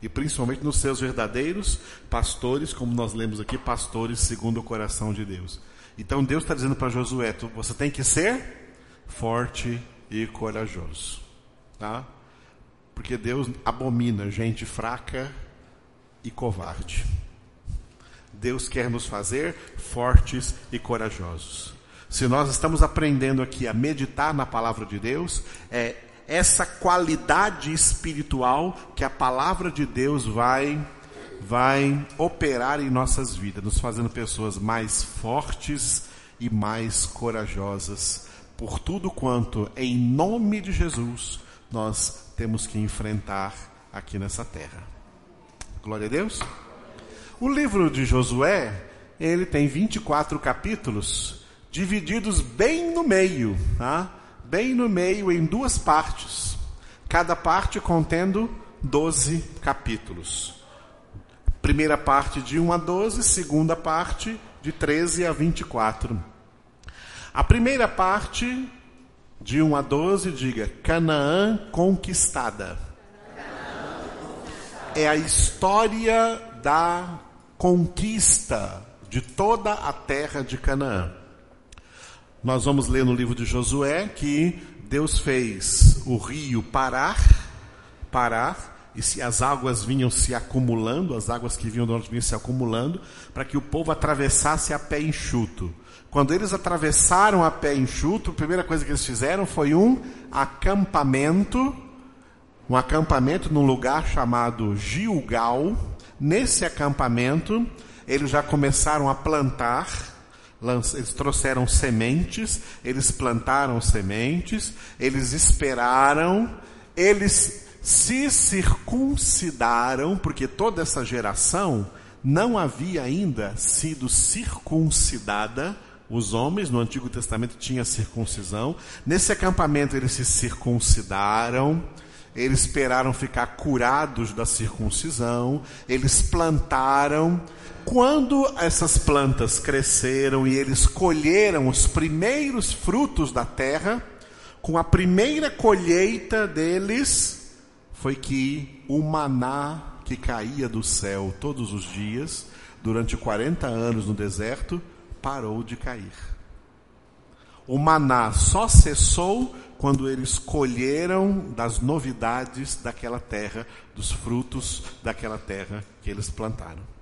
E principalmente nos seus verdadeiros pastores, como nós lemos aqui, pastores segundo o coração de Deus. Então Deus está dizendo para Josué: você tem que ser forte e corajoso. Tá? Porque Deus abomina gente fraca e covarde. Deus quer nos fazer fortes e corajosos se nós estamos aprendendo aqui a meditar na palavra de Deus, é essa qualidade espiritual que a palavra de Deus vai vai operar em nossas vidas, nos fazendo pessoas mais fortes e mais corajosas por tudo quanto, em nome de Jesus, nós temos que enfrentar aqui nessa terra. Glória a Deus. O livro de Josué, ele tem 24 capítulos, divididos bem no meio, tá? bem no meio em duas partes, cada parte contendo 12 capítulos. Primeira parte de 1 a 12, segunda parte de 13 a 24. A primeira parte, de 1 a 12, diga: Canaã conquistada. É a história da conquista de toda a terra de Canaã. Nós vamos ler no livro de Josué que Deus fez o rio parar, parar, e se as águas vinham se acumulando, as águas que vinham do norte vinham se acumulando, para que o povo atravessasse a pé enxuto. Quando eles atravessaram a pé enxuto, a primeira coisa que eles fizeram foi um acampamento, um acampamento num lugar chamado Gilgal. Nesse acampamento, eles já começaram a plantar eles trouxeram sementes, eles plantaram sementes, eles esperaram, eles se circuncidaram, porque toda essa geração não havia ainda sido circuncidada. Os homens no Antigo Testamento tinham circuncisão. Nesse acampamento eles se circuncidaram, eles esperaram ficar curados da circuncisão, eles plantaram, quando essas plantas cresceram e eles colheram os primeiros frutos da terra, com a primeira colheita deles, foi que o maná que caía do céu todos os dias, durante 40 anos no deserto, parou de cair. O maná só cessou quando eles colheram das novidades daquela terra, dos frutos daquela terra que eles plantaram.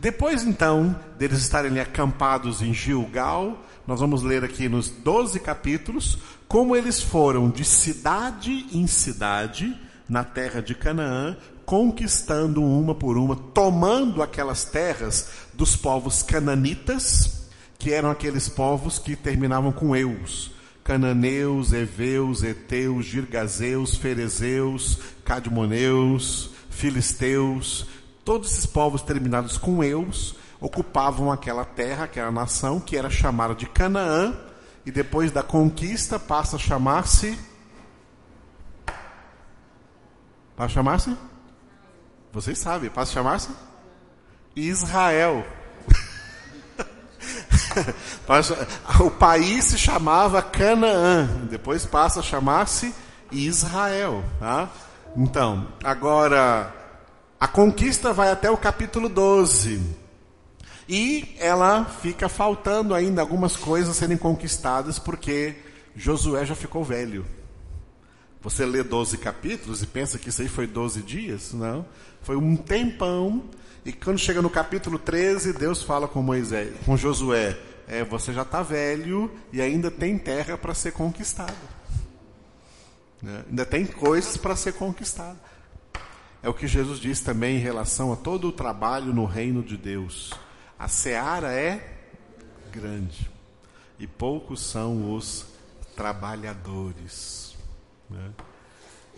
Depois então deles estarem ali acampados em Gilgal, nós vamos ler aqui nos 12 capítulos como eles foram de cidade em cidade na terra de Canaã, conquistando uma por uma, tomando aquelas terras dos povos cananitas, que eram aqueles povos que terminavam com eus. Cananeus, Eveus, Eteus, Girgazeus, Ferezeus, Cadmoneus, Filisteus, Todos esses povos terminados com eus ocupavam aquela terra, aquela nação que era chamada de Canaã, e depois da conquista passa a chamar-se. Passa a chamar-se? Vocês sabem, passa a chamar-se? Israel. o país se chamava Canaã, depois passa a chamar-se Israel. Tá? Então, agora a conquista vai até o capítulo 12. E ela fica faltando ainda algumas coisas serem conquistadas porque Josué já ficou velho. Você lê 12 capítulos e pensa que isso aí foi 12 dias? Não. Foi um tempão. E quando chega no capítulo 13, Deus fala com Moisés, com Josué: é, você já está velho e ainda tem terra para ser conquistada. Né? Ainda tem coisas para ser conquistada. É o que Jesus diz também em relação a todo o trabalho no reino de Deus. A seara é grande e poucos são os trabalhadores. Né?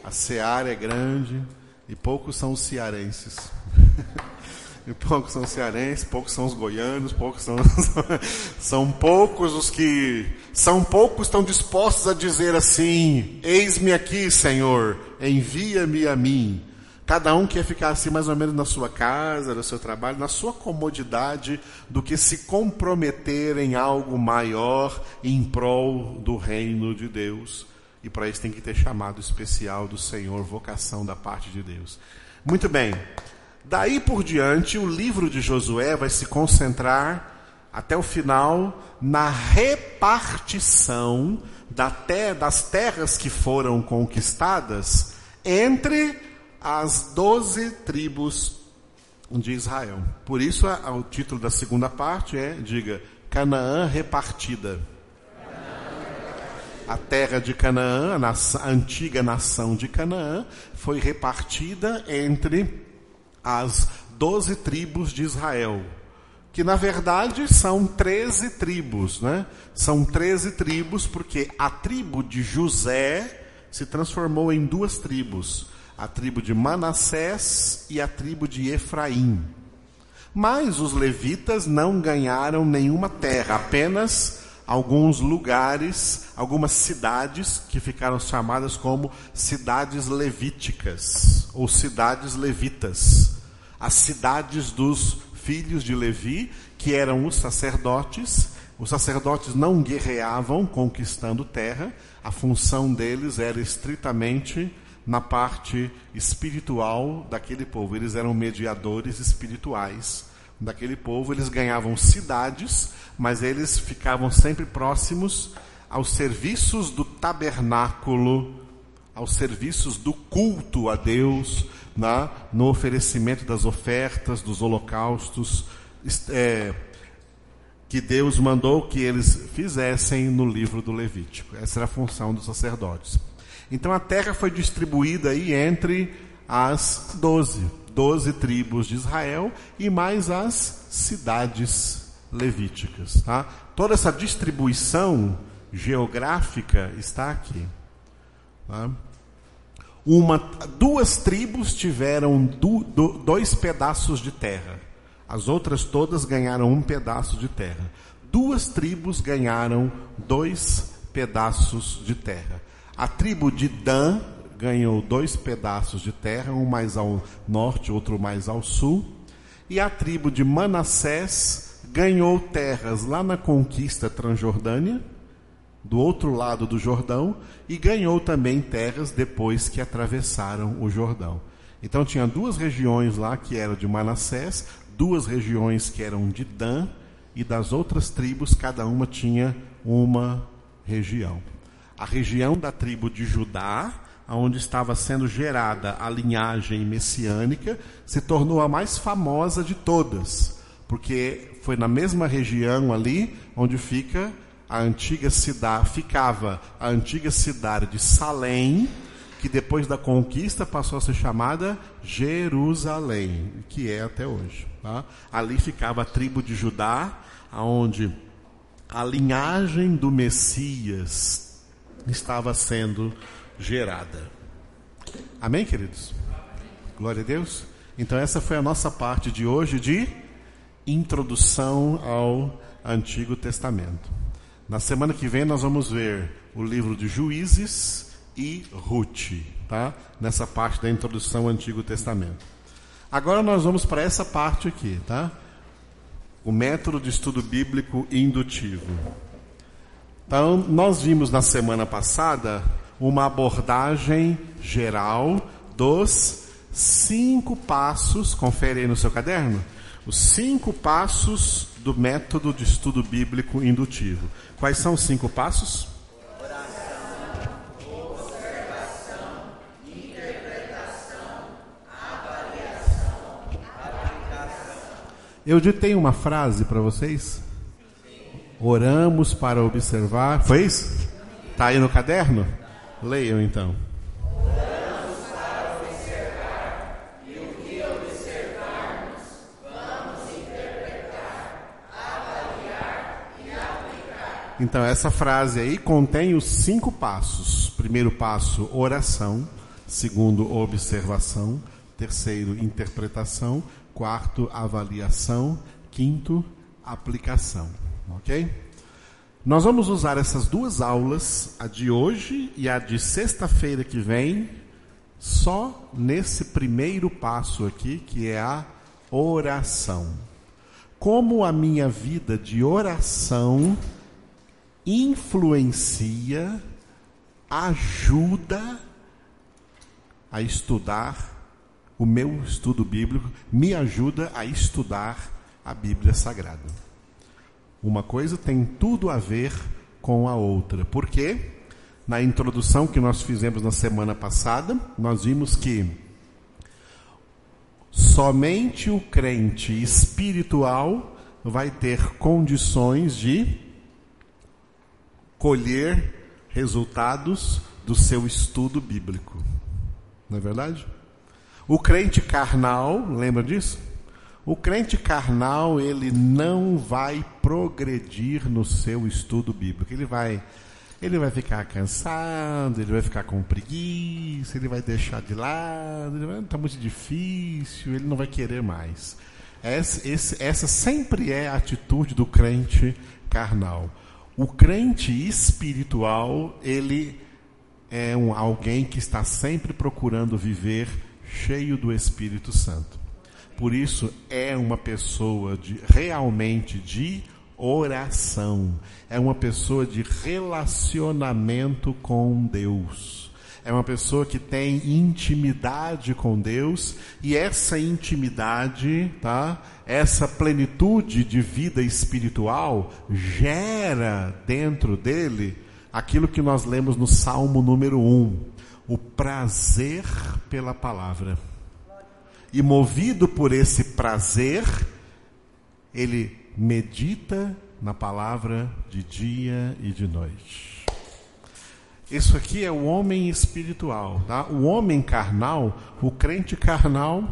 A seara é grande e poucos são os cearenses. e poucos são cearenses, poucos são os goianos, poucos são são poucos os que são poucos estão dispostos a dizer assim: Eis-me aqui, Senhor, envia-me a mim. Cada um quer ficar assim mais ou menos na sua casa, no seu trabalho, na sua comodidade, do que se comprometer em algo maior em prol do reino de Deus. E para isso tem que ter chamado especial do Senhor, vocação da parte de Deus. Muito bem. Daí por diante, o livro de Josué vai se concentrar até o final na repartição das terras que foram conquistadas entre as doze tribos de Israel. Por isso, o título da segunda parte é, diga, Canaã repartida. A terra de Canaã, a, nação, a antiga nação de Canaã, foi repartida entre as doze tribos de Israel, que na verdade são treze tribos, né? São treze tribos porque a tribo de José se transformou em duas tribos, a tribo de Manassés e a tribo de Efraim. Mas os levitas não ganharam nenhuma terra, apenas alguns lugares, algumas cidades que ficaram chamadas como cidades levíticas ou cidades levitas. As cidades dos filhos de Levi, que eram os sacerdotes. Os sacerdotes não guerreavam conquistando terra, a função deles era estritamente na parte espiritual daquele povo. Eles eram mediadores espirituais daquele povo. Eles ganhavam cidades, mas eles ficavam sempre próximos aos serviços do tabernáculo, aos serviços do culto a Deus, né? no oferecimento das ofertas, dos holocaustos, é, que Deus mandou que eles fizessem no livro do Levítico. Essa era a função dos sacerdotes. Então a terra foi distribuída aí entre as doze, doze tribos de Israel e mais as cidades levíticas. Tá? Toda essa distribuição geográfica está aqui. Tá? Uma, duas tribos tiveram do, dois pedaços de terra. As outras todas ganharam um pedaço de terra. Duas tribos ganharam dois pedaços de terra. A tribo de Dan ganhou dois pedaços de terra, um mais ao norte, outro mais ao sul. E a tribo de Manassés ganhou terras lá na conquista Transjordânia, do outro lado do Jordão, e ganhou também terras depois que atravessaram o Jordão. Então tinha duas regiões lá que eram de Manassés, duas regiões que eram de Dan, e das outras tribos cada uma tinha uma região a região da tribo de Judá, onde estava sendo gerada a linhagem messiânica, se tornou a mais famosa de todas, porque foi na mesma região ali onde fica a antiga cidade, ficava a antiga cidade de Salém, que depois da conquista passou a ser chamada Jerusalém, que é até hoje. Tá? Ali ficava a tribo de Judá, onde a linhagem do Messias estava sendo gerada. Amém, queridos? Glória a Deus. Então, essa foi a nossa parte de hoje de introdução ao Antigo Testamento. Na semana que vem, nós vamos ver o livro de Juízes e Ruth, tá? Nessa parte da introdução ao Antigo Testamento. Agora nós vamos para essa parte aqui, tá? O método de estudo bíblico indutivo. Então, nós vimos na semana passada uma abordagem geral dos cinco passos, confere aí no seu caderno, os cinco passos do método de estudo bíblico indutivo. Quais são os cinco passos? Eu ditei uma frase para vocês Oramos para observar. Foi isso? Está aí no caderno? Leiam então. Então, essa frase aí contém os cinco passos: primeiro passo, oração. Segundo, observação. Terceiro, interpretação. Quarto, avaliação. Quinto, aplicação. Ok? Nós vamos usar essas duas aulas, a de hoje e a de sexta-feira que vem, só nesse primeiro passo aqui, que é a oração. Como a minha vida de oração influencia, ajuda a estudar o meu estudo bíblico, me ajuda a estudar a Bíblia Sagrada. Uma coisa tem tudo a ver com a outra. Por quê? Na introdução que nós fizemos na semana passada, nós vimos que somente o crente espiritual vai ter condições de colher resultados do seu estudo bíblico. Não é verdade? O crente carnal, lembra disso? O crente carnal, ele não vai progredir no seu estudo bíblico. Ele vai ele vai ficar cansado, ele vai ficar com preguiça, ele vai deixar de lado, ele vai, tá muito difícil, ele não vai querer mais. Essa, esse, essa sempre é a atitude do crente carnal. O crente espiritual, ele é um, alguém que está sempre procurando viver cheio do Espírito Santo. Por isso é uma pessoa de realmente de oração. É uma pessoa de relacionamento com Deus. É uma pessoa que tem intimidade com Deus e essa intimidade, tá? Essa plenitude de vida espiritual gera dentro dele aquilo que nós lemos no Salmo número 1, o prazer pela palavra. E movido por esse prazer, ele medita na palavra de dia e de noite. Isso aqui é o homem espiritual, tá? O homem carnal, o crente carnal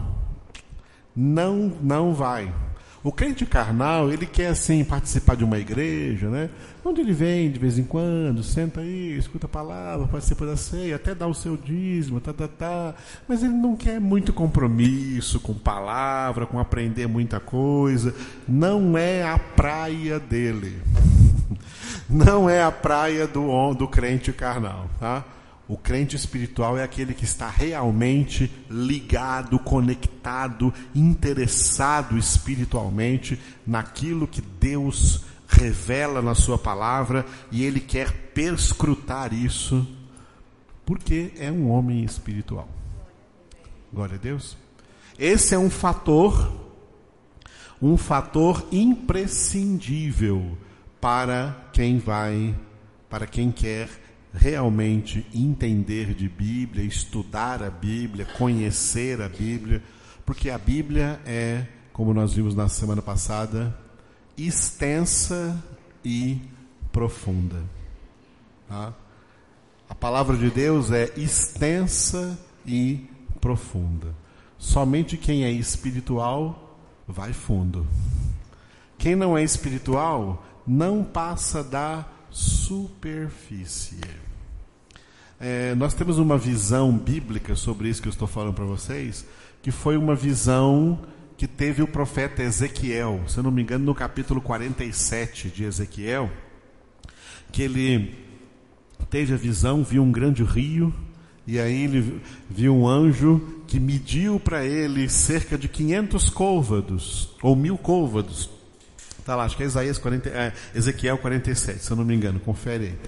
não não vai. O crente carnal, ele quer assim participar de uma igreja, né? Onde ele vem de vez em quando, senta aí, escuta a palavra, participa da ceia, até dá o seu dízimo, tá, tá, tá. Mas ele não quer muito compromisso com palavra, com aprender muita coisa. Não é a praia dele. Não é a praia do, do crente carnal, tá? O crente espiritual é aquele que está realmente ligado, conectado, interessado espiritualmente naquilo que Deus revela na Sua palavra e ele quer perscrutar isso, porque é um homem espiritual. Glória a Deus. Esse é um fator, um fator imprescindível para quem vai, para quem quer realmente entender de Bíblia, estudar a Bíblia, conhecer a Bíblia, porque a Bíblia é, como nós vimos na semana passada, extensa e profunda. Tá? A palavra de Deus é extensa e profunda. Somente quem é espiritual vai fundo. Quem não é espiritual não passa da superfície. É, nós temos uma visão bíblica sobre isso que eu estou falando para vocês, que foi uma visão que teve o profeta Ezequiel, se eu não me engano, no capítulo 47 de Ezequiel, que ele teve a visão, viu um grande rio, e aí ele viu um anjo que mediu para ele cerca de 500 côvados, ou mil côvados. Está lá, acho que é, Isaías 40, é Ezequiel 47, se eu não me engano, confere aí.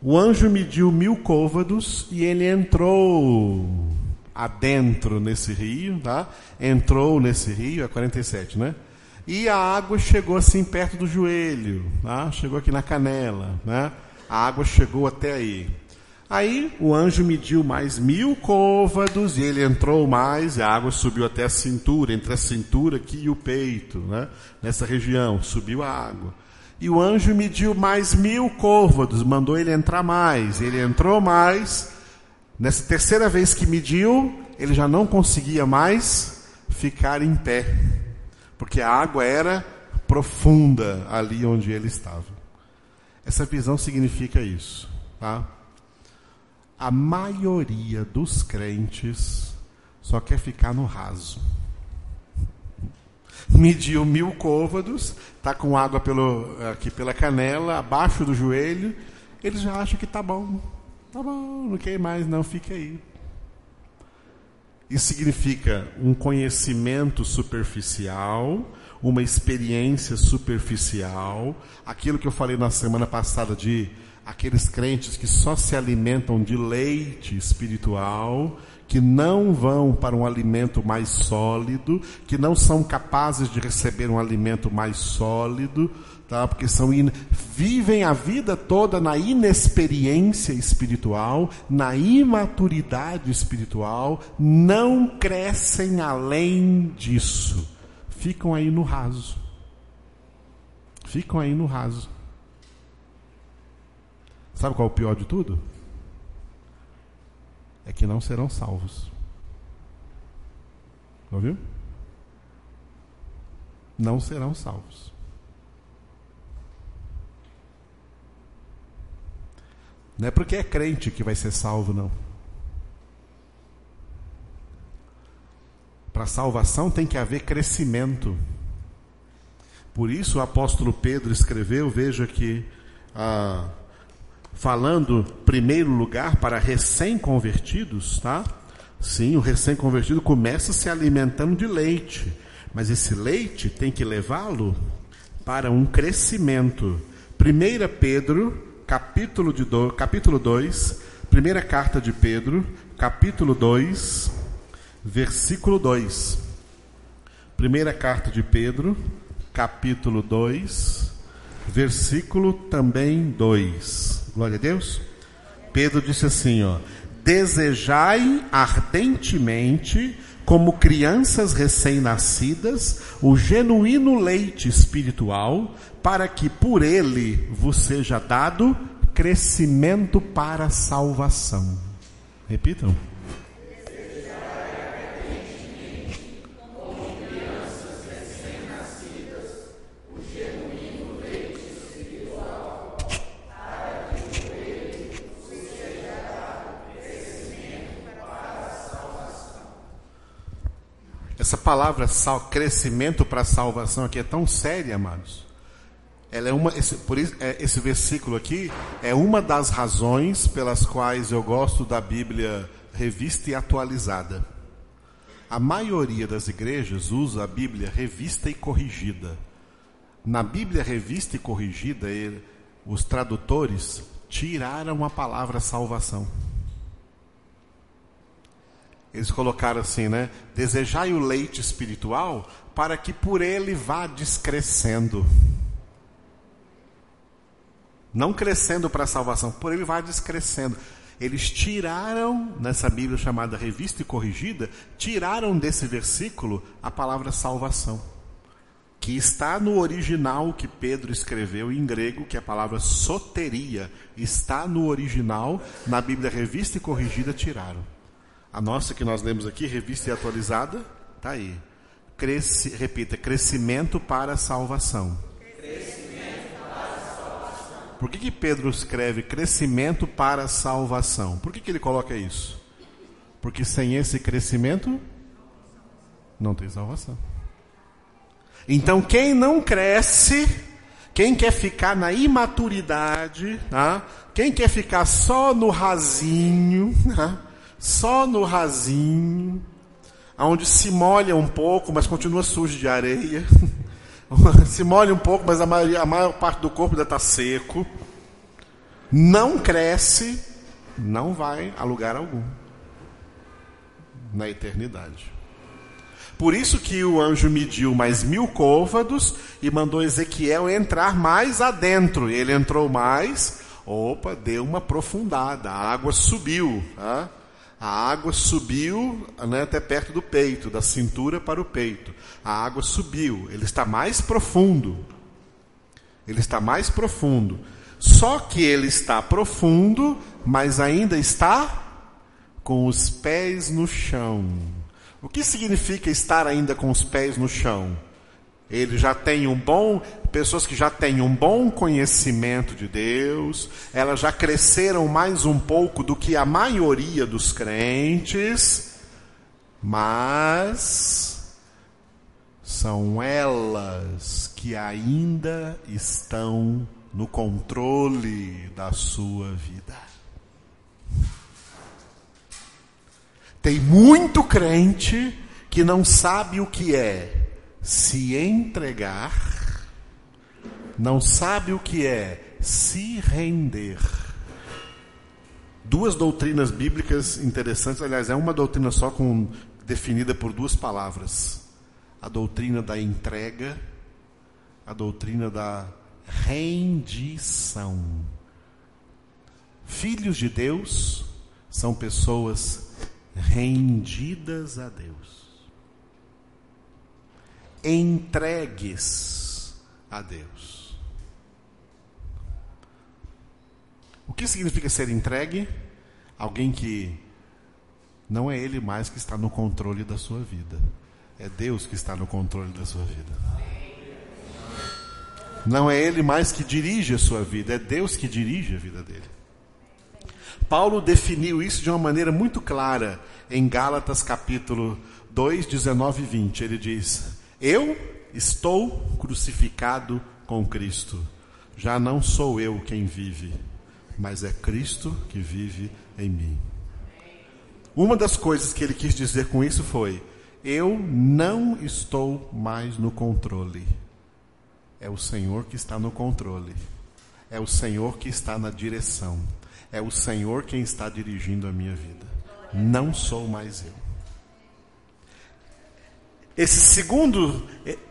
O anjo mediu mil côvados e ele entrou adentro nesse rio, tá? Entrou nesse rio, é 47, né? E a água chegou assim perto do joelho, tá? Chegou aqui na canela, né? A água chegou até aí. Aí o anjo mediu mais mil côvados e ele entrou mais, a água subiu até a cintura, entre a cintura aqui e o peito, né? Nessa região, subiu a água. E o anjo mediu mais mil côvados, mandou ele entrar mais. Ele entrou mais. Nessa terceira vez que mediu, ele já não conseguia mais ficar em pé, porque a água era profunda ali onde ele estava. Essa visão significa isso, tá? A maioria dos crentes só quer ficar no raso mediu mil côvados, está com água pelo, aqui pela canela, abaixo do joelho, ele já acha que está bom. Tá bom, não quer mais, não, fica aí. Isso significa um conhecimento superficial, uma experiência superficial, aquilo que eu falei na semana passada de aqueles crentes que só se alimentam de leite espiritual, que não vão para um alimento mais sólido, que não são capazes de receber um alimento mais sólido, tá? Porque são in... vivem a vida toda na inexperiência espiritual, na imaturidade espiritual, não crescem além disso. Ficam aí no raso. Ficam aí no raso. Sabe qual é o pior de tudo? é que não serão salvos. Ouviu? Não serão salvos. Não é porque é crente que vai ser salvo, não. Para salvação tem que haver crescimento. Por isso o apóstolo Pedro escreveu, veja aqui, ah, falando primeiro lugar para recém-convertidos, tá? Sim, o recém-convertido começa se alimentando de leite, mas esse leite tem que levá-lo para um crescimento. 1 Pedro, capítulo, de do, capítulo 2, primeira carta de Pedro, capítulo 2, versículo 2. Primeira carta de Pedro, capítulo 2, versículo também 2. Glória a Deus. Pedro disse assim, ó: Desejai ardentemente, como crianças recém-nascidas, o genuíno leite espiritual, para que por ele vos seja dado crescimento para a salvação. Repitam. Essa palavra sal, crescimento para salvação aqui é tão séria, amados. Ela é uma, esse, por isso, é, esse versículo aqui é uma das razões pelas quais eu gosto da Bíblia revista e atualizada. A maioria das igrejas usa a Bíblia revista e corrigida. Na Bíblia revista e corrigida, ele, os tradutores tiraram a palavra salvação. Eles colocaram assim, né? Desejai o leite espiritual para que por ele vá descrescendo. Não crescendo para a salvação, por ele vá descrescendo. Eles tiraram, nessa Bíblia chamada Revista e Corrigida, tiraram desse versículo a palavra salvação. Que está no original que Pedro escreveu em grego, que é a palavra soteria. Está no original, na Bíblia Revista e Corrigida, tiraram. A nossa que nós lemos aqui, revista e atualizada, está aí. Cresce, repita, crescimento para salvação. Crescimento para salvação. Por que, que Pedro escreve crescimento para salvação? Por que, que ele coloca isso? Porque sem esse crescimento, não tem salvação. Então, quem não cresce, quem quer ficar na imaturidade, tá? quem quer ficar só no rasinho, tá? Só no rasinho, onde se molha um pouco, mas continua sujo de areia. se molha um pouco, mas a, a maior parte do corpo ainda está seco. Não cresce, não vai a lugar algum na eternidade. Por isso que o anjo mediu mais mil côvados e mandou Ezequiel entrar mais adentro. Ele entrou mais, opa, deu uma aprofundada, a água subiu. Tá? A água subiu né, até perto do peito, da cintura para o peito. A água subiu, ele está mais profundo. Ele está mais profundo. Só que ele está profundo, mas ainda está com os pés no chão. O que significa estar ainda com os pés no chão? Ele já tem um bom, pessoas que já têm um bom conhecimento de Deus, elas já cresceram mais um pouco do que a maioria dos crentes, mas são elas que ainda estão no controle da sua vida. Tem muito crente que não sabe o que é se entregar, não sabe o que é se render. Duas doutrinas bíblicas interessantes, aliás, é uma doutrina só com, definida por duas palavras: a doutrina da entrega, a doutrina da rendição. Filhos de Deus são pessoas rendidas a Deus entregues a Deus. O que significa ser entregue? Alguém que não é ele mais que está no controle da sua vida. É Deus que está no controle da sua vida. Não é Ele mais que dirige a sua vida, é Deus que dirige a vida dele. Paulo definiu isso de uma maneira muito clara em Gálatas capítulo 2, 19 e 20. Ele diz: Eu estou crucificado com Cristo. Já não sou eu quem vive, mas é Cristo que vive em mim. Uma das coisas que ele quis dizer com isso foi: Eu não estou mais no controle. É o Senhor que está no controle. É o Senhor que está na direção. É o Senhor quem está dirigindo a minha vida. Não sou mais eu. Esses segundo,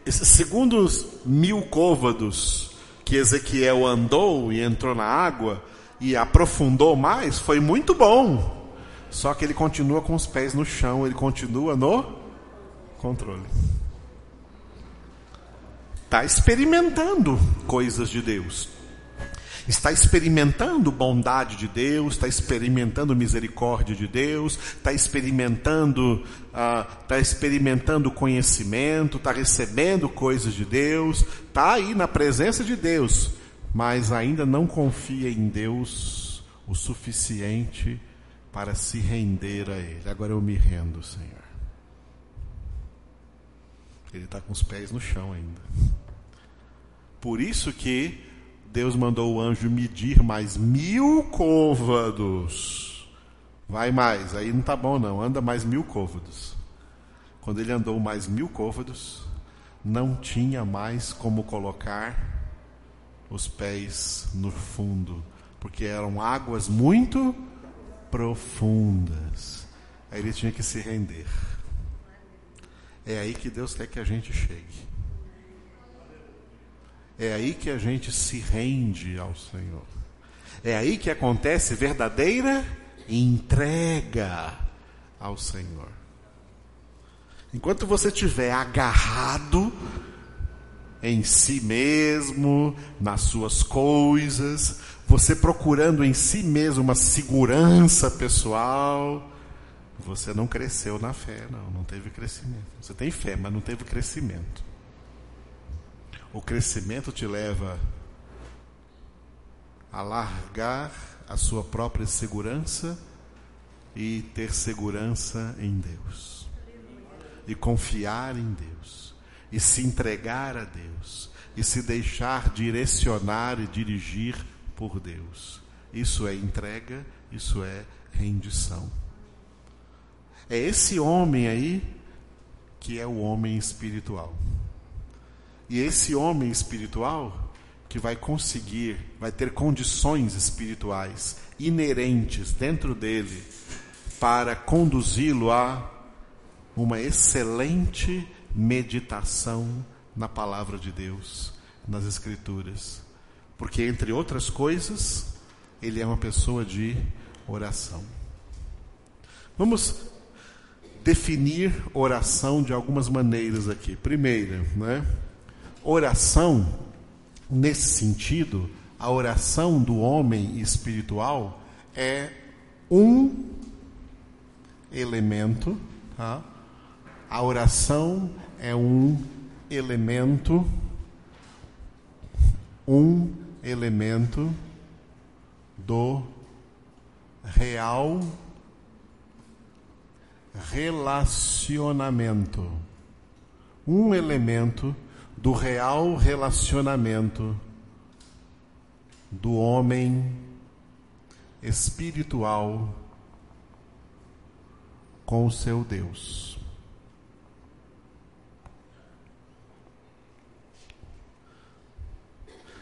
esses segundos mil côvados que Ezequiel andou e entrou na água e aprofundou mais foi muito bom. Só que ele continua com os pés no chão, ele continua no controle. Está experimentando coisas de Deus está experimentando bondade de Deus, está experimentando misericórdia de Deus, está experimentando, uh, está experimentando conhecimento, está recebendo coisas de Deus, está aí na presença de Deus, mas ainda não confia em Deus o suficiente para se render a Ele. Agora eu me rendo, Senhor. Ele está com os pés no chão ainda. Por isso que Deus mandou o anjo medir mais mil côvados. Vai mais, aí não tá bom não, anda mais mil côvados. Quando ele andou mais mil côvados, não tinha mais como colocar os pés no fundo, porque eram águas muito profundas. Aí ele tinha que se render. É aí que Deus quer que a gente chegue. É aí que a gente se rende ao Senhor. É aí que acontece verdadeira entrega ao Senhor. Enquanto você estiver agarrado em si mesmo, nas suas coisas, você procurando em si mesmo uma segurança pessoal, você não cresceu na fé, não, não teve crescimento. Você tem fé, mas não teve crescimento. O crescimento te leva a largar a sua própria segurança e ter segurança em Deus. E confiar em Deus. E se entregar a Deus. E se deixar direcionar e dirigir por Deus. Isso é entrega, isso é rendição. É esse homem aí que é o homem espiritual. E esse homem espiritual que vai conseguir, vai ter condições espirituais inerentes dentro dele para conduzi-lo a uma excelente meditação na palavra de Deus, nas Escrituras. Porque, entre outras coisas, ele é uma pessoa de oração. Vamos definir oração de algumas maneiras aqui. Primeira, né? Oração, nesse sentido, a oração do homem espiritual é um elemento, tá? A oração é um elemento, um elemento do real relacionamento. Um elemento do real relacionamento do homem espiritual com o seu Deus.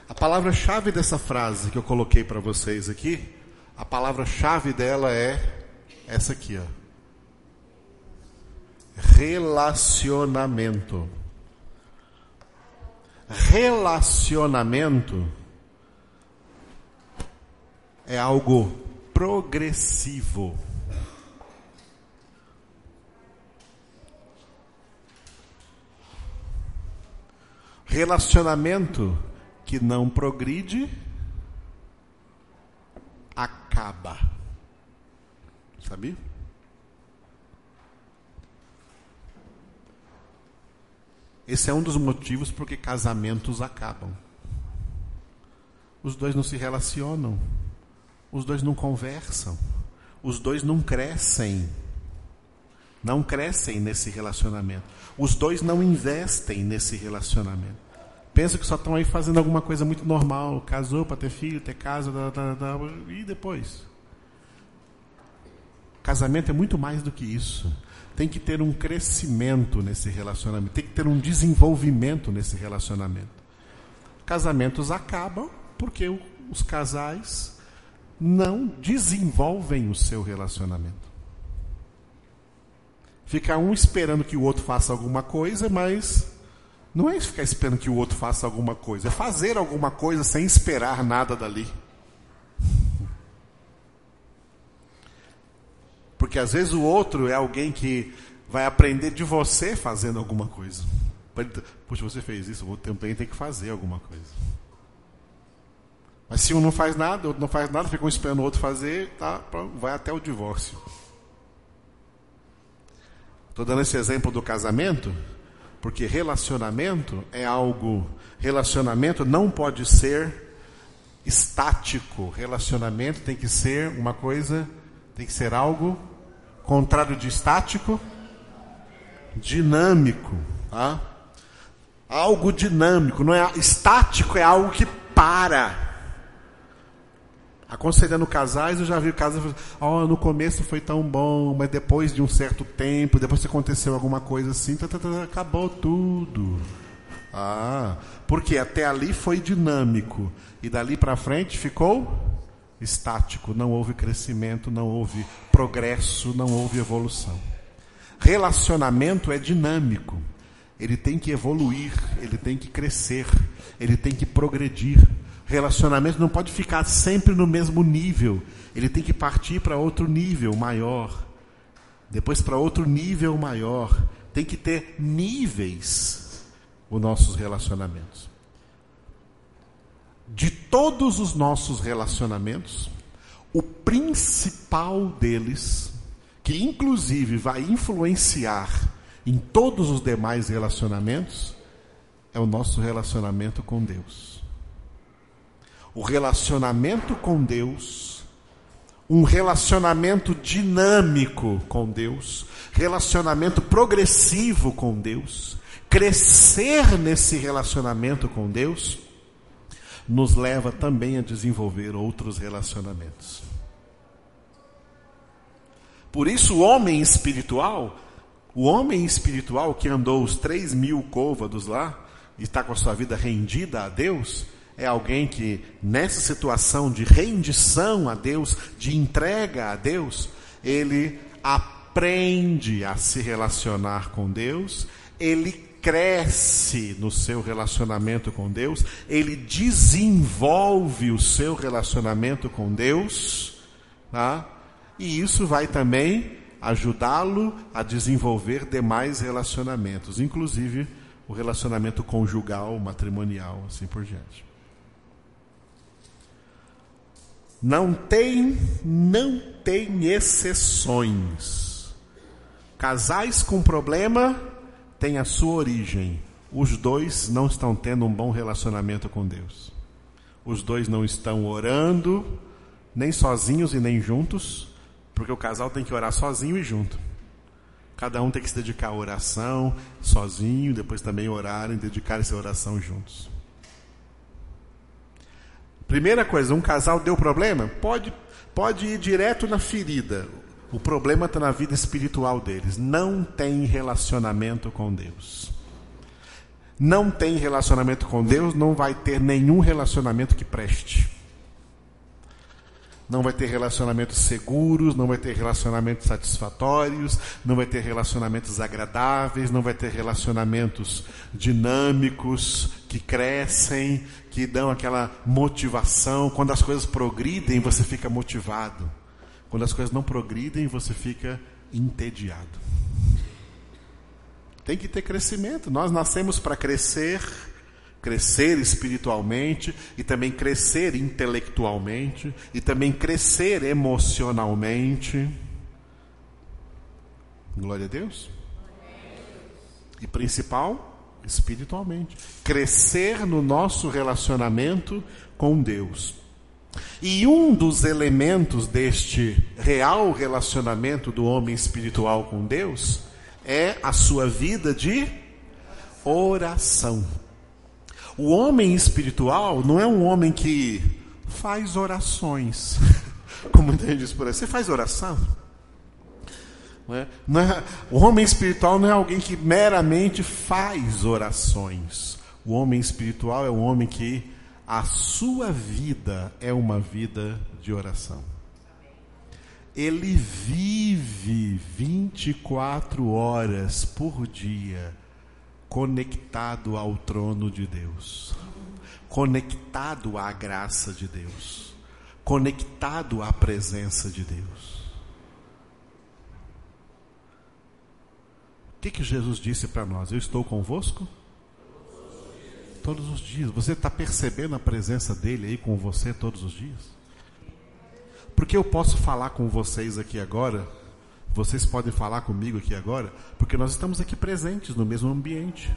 A palavra-chave dessa frase que eu coloquei para vocês aqui, a palavra-chave dela é essa aqui, ó. Relacionamento relacionamento é algo progressivo. Relacionamento que não progride acaba. Sabe? Esse é um dos motivos porque casamentos acabam. Os dois não se relacionam, os dois não conversam, os dois não crescem. Não crescem nesse relacionamento. Os dois não investem nesse relacionamento. Pensa que só estão aí fazendo alguma coisa muito normal. Casou para ter filho, ter casa, da, da, da, e depois? Casamento é muito mais do que isso. Tem que ter um crescimento nesse relacionamento, tem que ter um desenvolvimento nesse relacionamento. Casamentos acabam porque os casais não desenvolvem o seu relacionamento. Fica um esperando que o outro faça alguma coisa, mas não é ficar esperando que o outro faça alguma coisa, é fazer alguma coisa sem esperar nada dali. Porque às vezes o outro é alguém que vai aprender de você fazendo alguma coisa. Puxa, você fez isso, o também tem que fazer alguma coisa. Mas se um não faz nada, o outro não faz nada, fica um esperando o outro fazer, tá, vai até o divórcio. Estou dando esse exemplo do casamento, porque relacionamento é algo. Relacionamento não pode ser estático. Relacionamento tem que ser uma coisa, tem que ser algo contrário de estático, dinâmico, tá? Algo dinâmico, não é estático, é algo que para. Aconselhando casais, eu já vi casais oh, no começo foi tão bom, mas depois de um certo tempo, depois que aconteceu alguma coisa assim, tá, tá, tá, acabou tudo. Ah, porque até ali foi dinâmico e dali para frente ficou estático, não houve crescimento, não houve progresso, não houve evolução. Relacionamento é dinâmico. Ele tem que evoluir, ele tem que crescer, ele tem que progredir. Relacionamento não pode ficar sempre no mesmo nível. Ele tem que partir para outro nível maior. Depois para outro nível maior. Tem que ter níveis os nossos relacionamentos. De todos os nossos relacionamentos, o principal deles, que inclusive vai influenciar em todos os demais relacionamentos, é o nosso relacionamento com Deus. O relacionamento com Deus, um relacionamento dinâmico com Deus, relacionamento progressivo com Deus, crescer nesse relacionamento com Deus, nos leva também a desenvolver outros relacionamentos. Por isso, o homem espiritual, o homem espiritual que andou os três mil côvados lá, e está com a sua vida rendida a Deus, é alguém que, nessa situação de rendição a Deus, de entrega a Deus, ele aprende a se relacionar com Deus, ele cresce no seu relacionamento com Deus, ele desenvolve o seu relacionamento com Deus, tá? e isso vai também ajudá-lo a desenvolver demais relacionamentos, inclusive o relacionamento conjugal, matrimonial, assim por diante. Não tem, não tem exceções. Casais com problema têm a sua origem. Os dois não estão tendo um bom relacionamento com Deus. Os dois não estão orando, nem sozinhos e nem juntos, porque o casal tem que orar sozinho e junto. Cada um tem que se dedicar à oração sozinho, depois também orar e dedicar essa oração juntos. Primeira coisa, um casal deu problema? Pode, pode ir direto na ferida. O problema está na vida espiritual deles. Não tem relacionamento com Deus. Não tem relacionamento com Deus, não vai ter nenhum relacionamento que preste não vai ter relacionamentos seguros, não vai ter relacionamentos satisfatórios, não vai ter relacionamentos agradáveis, não vai ter relacionamentos dinâmicos que crescem, que dão aquela motivação. Quando as coisas progridem, você fica motivado. Quando as coisas não progridem, você fica entediado. Tem que ter crescimento. Nós nascemos para crescer crescer espiritualmente e também crescer intelectualmente e também crescer emocionalmente. Glória a Deus. E principal, espiritualmente. Crescer no nosso relacionamento com Deus. E um dos elementos deste real relacionamento do homem espiritual com Deus é a sua vida de oração. O homem espiritual não é um homem que faz orações. Como muita diz por aí, você faz oração? Não é? Não é, o homem espiritual não é alguém que meramente faz orações. O homem espiritual é um homem que a sua vida é uma vida de oração. Ele vive 24 horas por dia conectado ao trono de Deus, conectado à graça de Deus, conectado à presença de Deus. O que, que Jesus disse para nós? Eu estou convosco? Todos os dias. Você está percebendo a presença dele aí com você todos os dias? Porque eu posso falar com vocês aqui agora vocês podem falar comigo aqui agora, porque nós estamos aqui presentes no mesmo ambiente.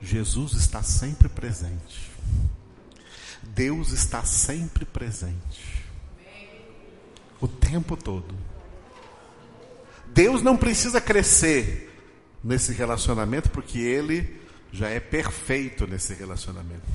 Jesus está sempre presente. Deus está sempre presente. O tempo todo. Deus não precisa crescer nesse relacionamento, porque Ele já é perfeito nesse relacionamento.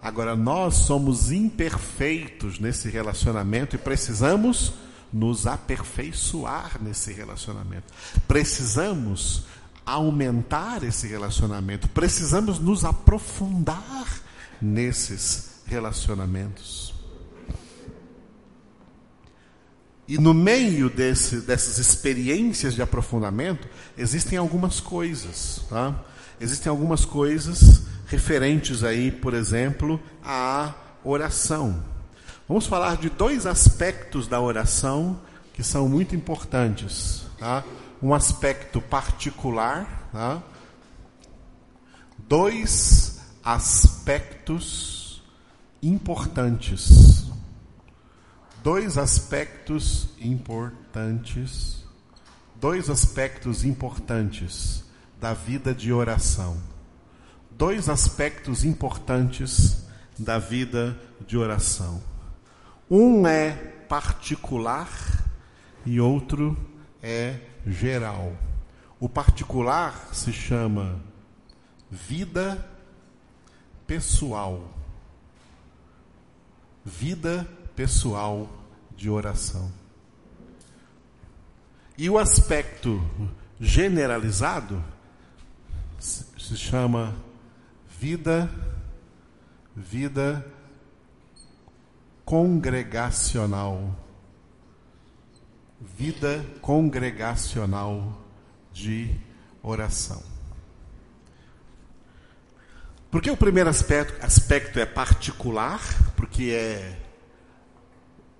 Agora, nós somos imperfeitos nesse relacionamento e precisamos nos aperfeiçoar nesse relacionamento. Precisamos aumentar esse relacionamento. Precisamos nos aprofundar nesses relacionamentos. E no meio desse, dessas experiências de aprofundamento, existem algumas coisas. Tá? Existem algumas coisas referentes aí, por exemplo, à oração. Vamos falar de dois aspectos da oração que são muito importantes. Tá? Um aspecto particular, tá? dois aspectos importantes. Dois aspectos importantes. Dois aspectos importantes da vida de oração dois aspectos importantes da vida de oração. Um é particular e outro é geral. O particular se chama vida pessoal. Vida pessoal de oração. E o aspecto generalizado se chama vida, vida congregacional, vida congregacional de oração. Porque o primeiro aspecto, aspecto é particular, porque é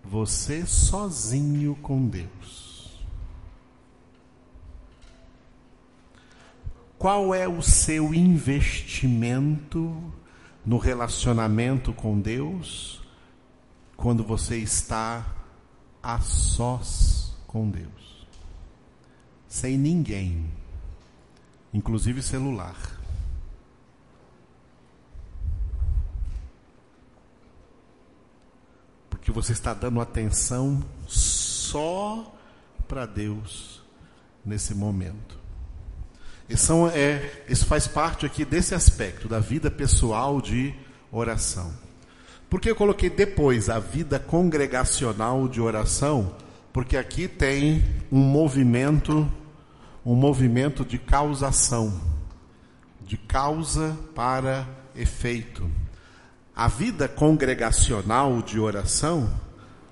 você sozinho com Deus. Qual é o seu investimento no relacionamento com Deus quando você está a sós com Deus? Sem ninguém, inclusive celular. Porque você está dando atenção só para Deus nesse momento. Isso, é, isso faz parte aqui desse aspecto da vida pessoal de oração. Por que eu coloquei depois a vida congregacional de oração? Porque aqui tem um movimento, um movimento de causação, de causa para efeito. A vida congregacional de oração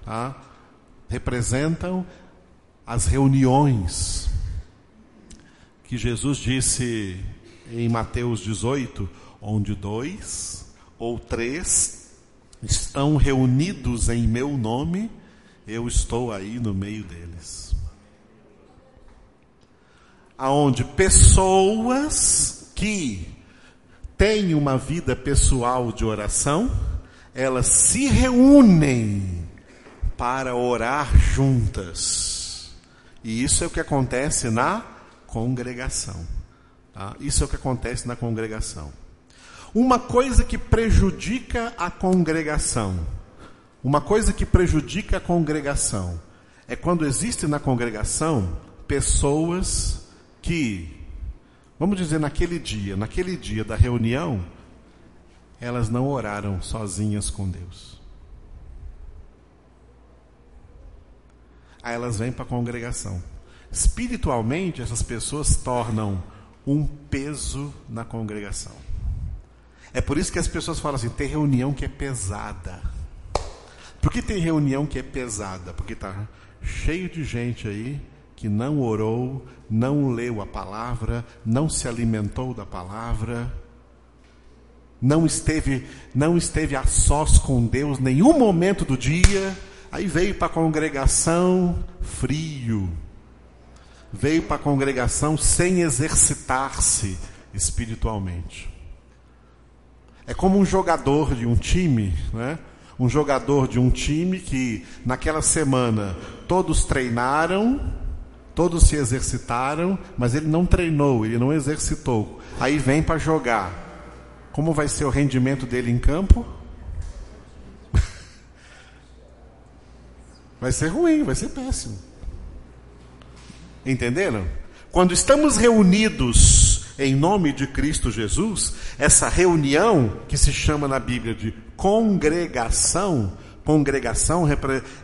tá, representam as reuniões, que Jesus disse em Mateus 18: onde dois ou três estão reunidos em meu nome, eu estou aí no meio deles. Aonde pessoas que têm uma vida pessoal de oração, elas se reúnem para orar juntas. E isso é o que acontece na congregação. Tá? Isso é o que acontece na congregação. Uma coisa que prejudica a congregação, uma coisa que prejudica a congregação, é quando existe na congregação pessoas que, vamos dizer, naquele dia, naquele dia da reunião, elas não oraram sozinhas com Deus. Aí elas vêm para a congregação. Espiritualmente, essas pessoas tornam um peso na congregação. É por isso que as pessoas falam assim: tem reunião que é pesada. Por que tem reunião que é pesada? Porque está cheio de gente aí que não orou, não leu a palavra, não se alimentou da palavra, não esteve, não esteve a sós com Deus nenhum momento do dia, aí veio para a congregação frio, veio para a congregação sem exercitar-se espiritualmente. É como um jogador de um time, né? um jogador de um time que naquela semana todos treinaram, todos se exercitaram, mas ele não treinou, ele não exercitou. Aí vem para jogar. Como vai ser o rendimento dele em campo? vai ser ruim, vai ser péssimo. Entenderam? Quando estamos reunidos em nome de Cristo Jesus, essa reunião que se chama na Bíblia de congregação, congregação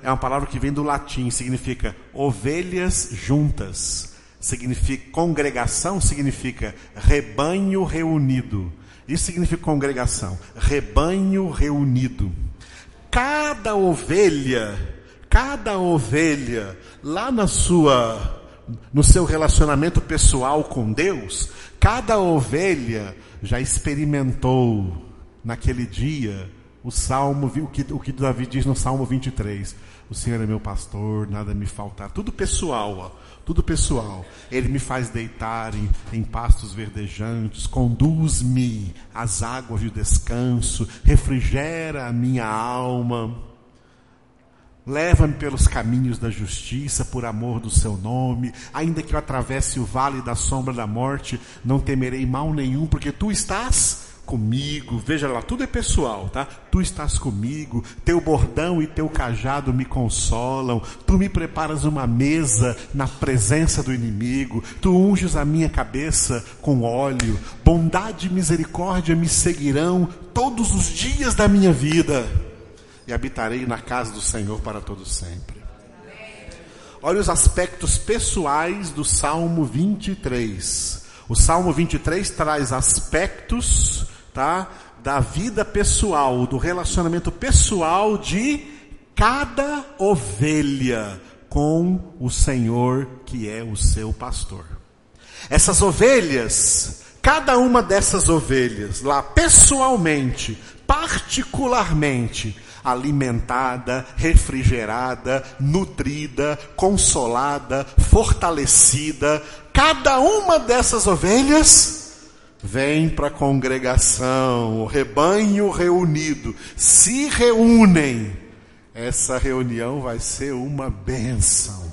é uma palavra que vem do latim, significa ovelhas juntas. Significa congregação significa rebanho reunido. Isso significa congregação, rebanho reunido. Cada ovelha, cada ovelha lá na sua no seu relacionamento pessoal com Deus, cada ovelha já experimentou naquele dia o salmo, o que, o que Davi diz no Salmo 23. O Senhor é meu pastor, nada me faltar. Tudo pessoal, ó, tudo pessoal. Ele me faz deitar em, em pastos verdejantes, conduz-me às águas de descanso, refrigera a minha alma. Leva-me pelos caminhos da justiça, por amor do seu nome. Ainda que eu atravesse o vale da sombra da morte, não temerei mal nenhum, porque tu estás comigo. Veja lá, tudo é pessoal, tá? Tu estás comigo, teu bordão e teu cajado me consolam. Tu me preparas uma mesa na presença do inimigo. Tu unges a minha cabeça com óleo. Bondade e misericórdia me seguirão todos os dias da minha vida e habitarei na casa do Senhor para todo sempre. Olha os aspectos pessoais do Salmo 23. O Salmo 23 traz aspectos, tá, da vida pessoal, do relacionamento pessoal de cada ovelha com o Senhor que é o seu pastor. Essas ovelhas, cada uma dessas ovelhas, lá pessoalmente, particularmente, alimentada, refrigerada, nutrida, consolada, fortalecida. Cada uma dessas ovelhas vem para a congregação, o rebanho reunido, se reúnem. Essa reunião vai ser uma bênção.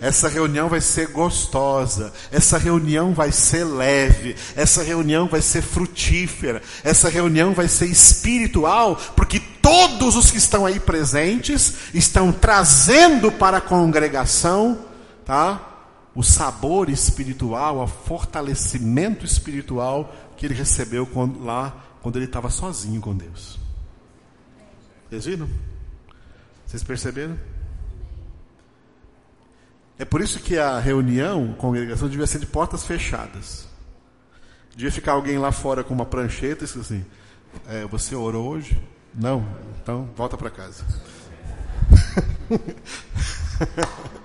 Essa reunião vai ser gostosa, essa reunião vai ser leve, essa reunião vai ser frutífera, essa reunião vai ser espiritual, porque todos os que estão aí presentes estão trazendo para a congregação, tá? O sabor espiritual, o fortalecimento espiritual que ele recebeu quando, lá quando ele estava sozinho com Deus. Vocês viram? Vocês perceberam? É por isso que a reunião, a congregação, devia ser de portas fechadas. Devia ficar alguém lá fora com uma prancheta e assim: é, Você orou hoje? Não? Então volta para casa.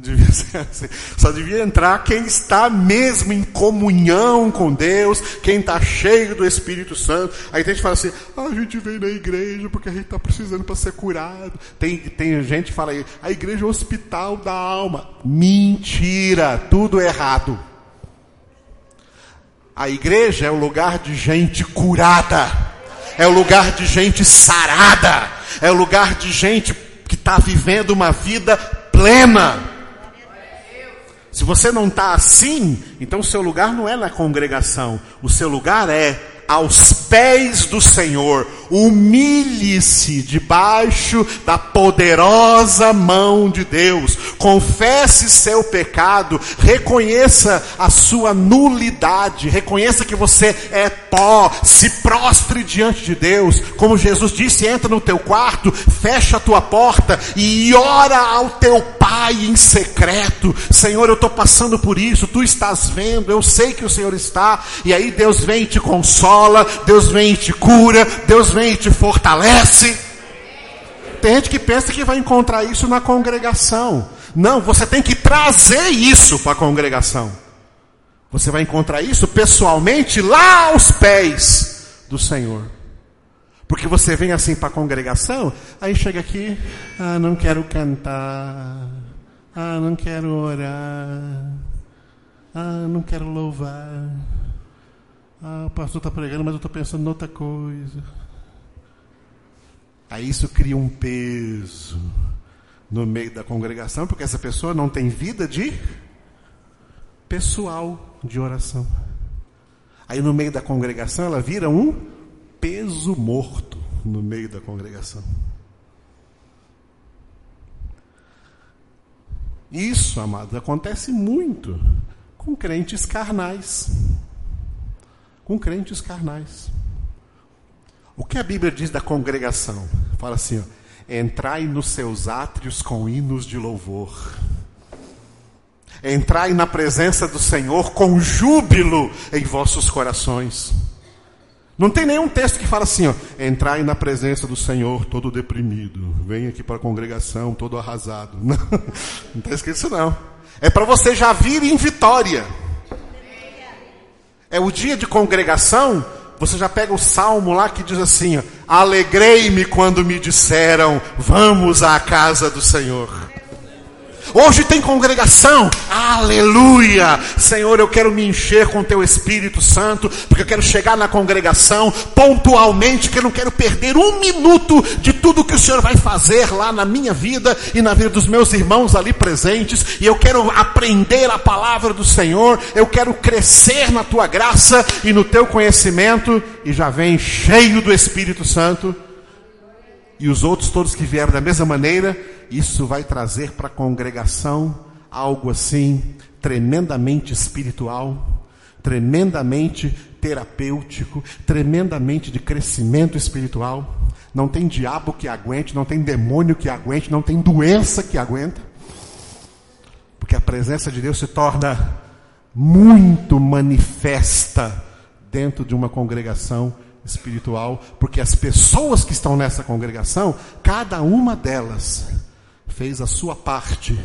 Devia ser assim. Só devia entrar quem está mesmo em comunhão com Deus, quem está cheio do Espírito Santo. Aí tem gente que fala assim: ah, a gente veio na igreja porque a gente está precisando para ser curado. Tem, tem gente que fala aí: a igreja é o hospital da alma. Mentira, tudo errado. A igreja é o lugar de gente curada, é o lugar de gente sarada, é o lugar de gente que está vivendo uma vida plena. Se você não está assim, então o seu lugar não é na congregação, o seu lugar é aos pés do Senhor, humilhe-se debaixo da poderosa mão de Deus, confesse seu pecado, reconheça a sua nulidade, reconheça que você é pó, se prostre diante de Deus, como Jesus disse: entra no teu quarto, fecha a tua porta e ora ao teu Pai em secreto. Senhor, eu estou passando por isso, tu estás vendo, eu sei que o Senhor está, e aí Deus vem e te consola consola, Deus vem e te cura, Deus vem e te fortalece. Tem gente que pensa que vai encontrar isso na congregação. Não, você tem que trazer isso para a congregação. Você vai encontrar isso pessoalmente lá aos pés do Senhor. Porque você vem assim para a congregação, aí chega aqui, ah, não quero cantar, ah, não quero orar, ah, não quero louvar. Ah, o pastor está pregando, mas eu estou pensando em outra coisa. Aí isso cria um peso no meio da congregação, porque essa pessoa não tem vida de pessoal de oração. Aí no meio da congregação ela vira um peso morto no meio da congregação. Isso, amados, acontece muito com crentes carnais com crentes carnais. O que a Bíblia diz da congregação? Fala assim: ó, entrai nos seus átrios com hinos de louvor. Entrai na presença do Senhor com júbilo em vossos corações. Não tem nenhum texto que fala assim, ó, entrai na presença do Senhor todo deprimido. Vem aqui para a congregação todo arrasado. Não, está escrito isso não. É para você já vir em vitória. É o dia de congregação, você já pega o salmo lá que diz assim: Alegrei-me quando me disseram, vamos à casa do Senhor. Hoje tem congregação, aleluia! Senhor, eu quero me encher com teu Espírito Santo, porque eu quero chegar na congregação pontualmente, que eu não quero perder um minuto de tudo que o Senhor vai fazer lá na minha vida e na vida dos meus irmãos ali presentes, e eu quero aprender a palavra do Senhor, eu quero crescer na tua graça e no teu conhecimento, e já vem cheio do Espírito Santo, e os outros todos que vieram da mesma maneira, isso vai trazer para a congregação algo assim tremendamente espiritual, tremendamente terapêutico, tremendamente de crescimento espiritual. Não tem diabo que aguente, não tem demônio que aguente, não tem doença que aguenta. Porque a presença de Deus se torna muito manifesta dentro de uma congregação espiritual, porque as pessoas que estão nessa congregação, cada uma delas fez a sua parte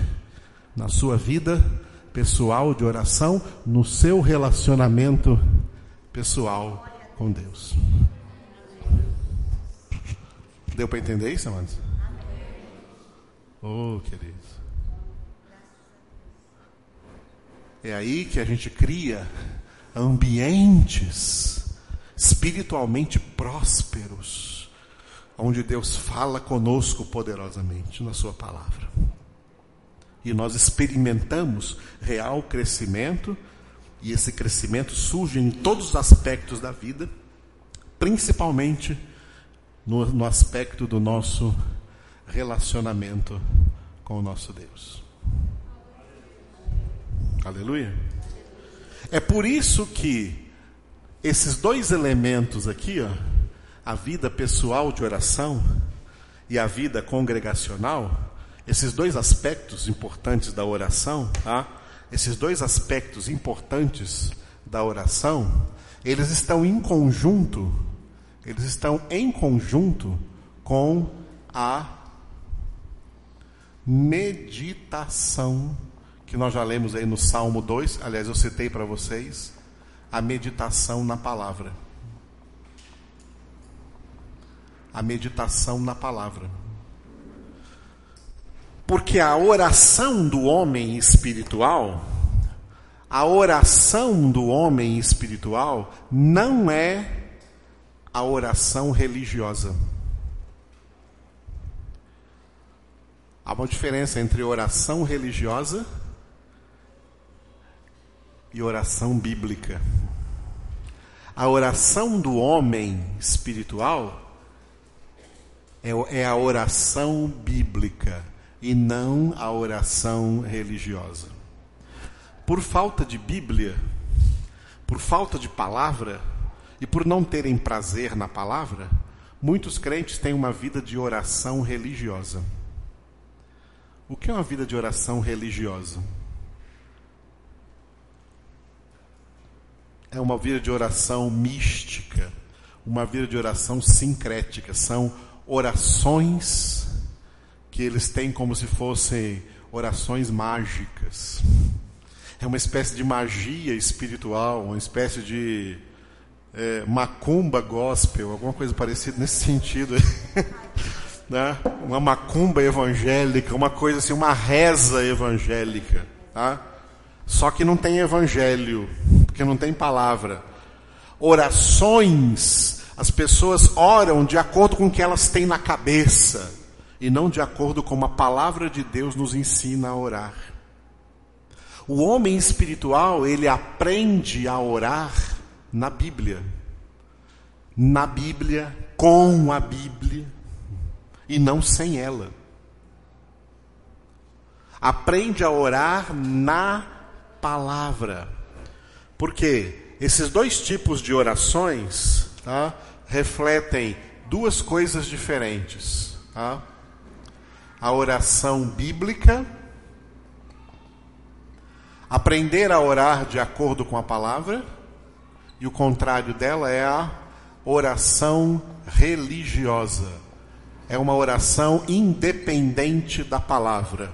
na sua vida pessoal de oração, no seu relacionamento pessoal com Deus. Deu para entender isso, amados? Oh, queridos. É aí que a gente cria ambientes espiritualmente prósperos onde Deus fala conosco poderosamente na Sua palavra. E nós experimentamos real crescimento, e esse crescimento surge em todos os aspectos da vida, principalmente no, no aspecto do nosso relacionamento com o nosso Deus. Aleluia. É por isso que esses dois elementos aqui, ó, a vida pessoal de oração e a vida congregacional, esses dois aspectos importantes da oração, tá? esses dois aspectos importantes da oração, eles estão em conjunto, eles estão em conjunto com a meditação, que nós já lemos aí no Salmo 2, aliás, eu citei para vocês, a meditação na palavra. a meditação na palavra. Porque a oração do homem espiritual, a oração do homem espiritual não é a oração religiosa. Há uma diferença entre oração religiosa e oração bíblica. A oração do homem espiritual é, é a oração bíblica e não a oração religiosa. Por falta de Bíblia, por falta de palavra e por não terem prazer na palavra, muitos crentes têm uma vida de oração religiosa. O que é uma vida de oração religiosa? É uma vida de oração mística, uma vida de oração sincrética. São orações que eles têm como se fossem orações mágicas. É uma espécie de magia espiritual, uma espécie de é, macumba gospel, alguma coisa parecida nesse sentido. né? Uma macumba evangélica, uma coisa assim, uma reza evangélica. Tá? Só que não tem evangelho, porque não tem palavra. Orações, as pessoas oram de acordo com o que elas têm na cabeça e não de acordo com a palavra de Deus nos ensina a orar. O homem espiritual, ele aprende a orar na Bíblia. Na Bíblia, com a Bíblia e não sem ela. Aprende a orar na palavra. Porque esses dois tipos de orações tá, refletem duas coisas diferentes. Tá? A oração bíblica, aprender a orar de acordo com a palavra, e o contrário dela é a oração religiosa. É uma oração independente da palavra.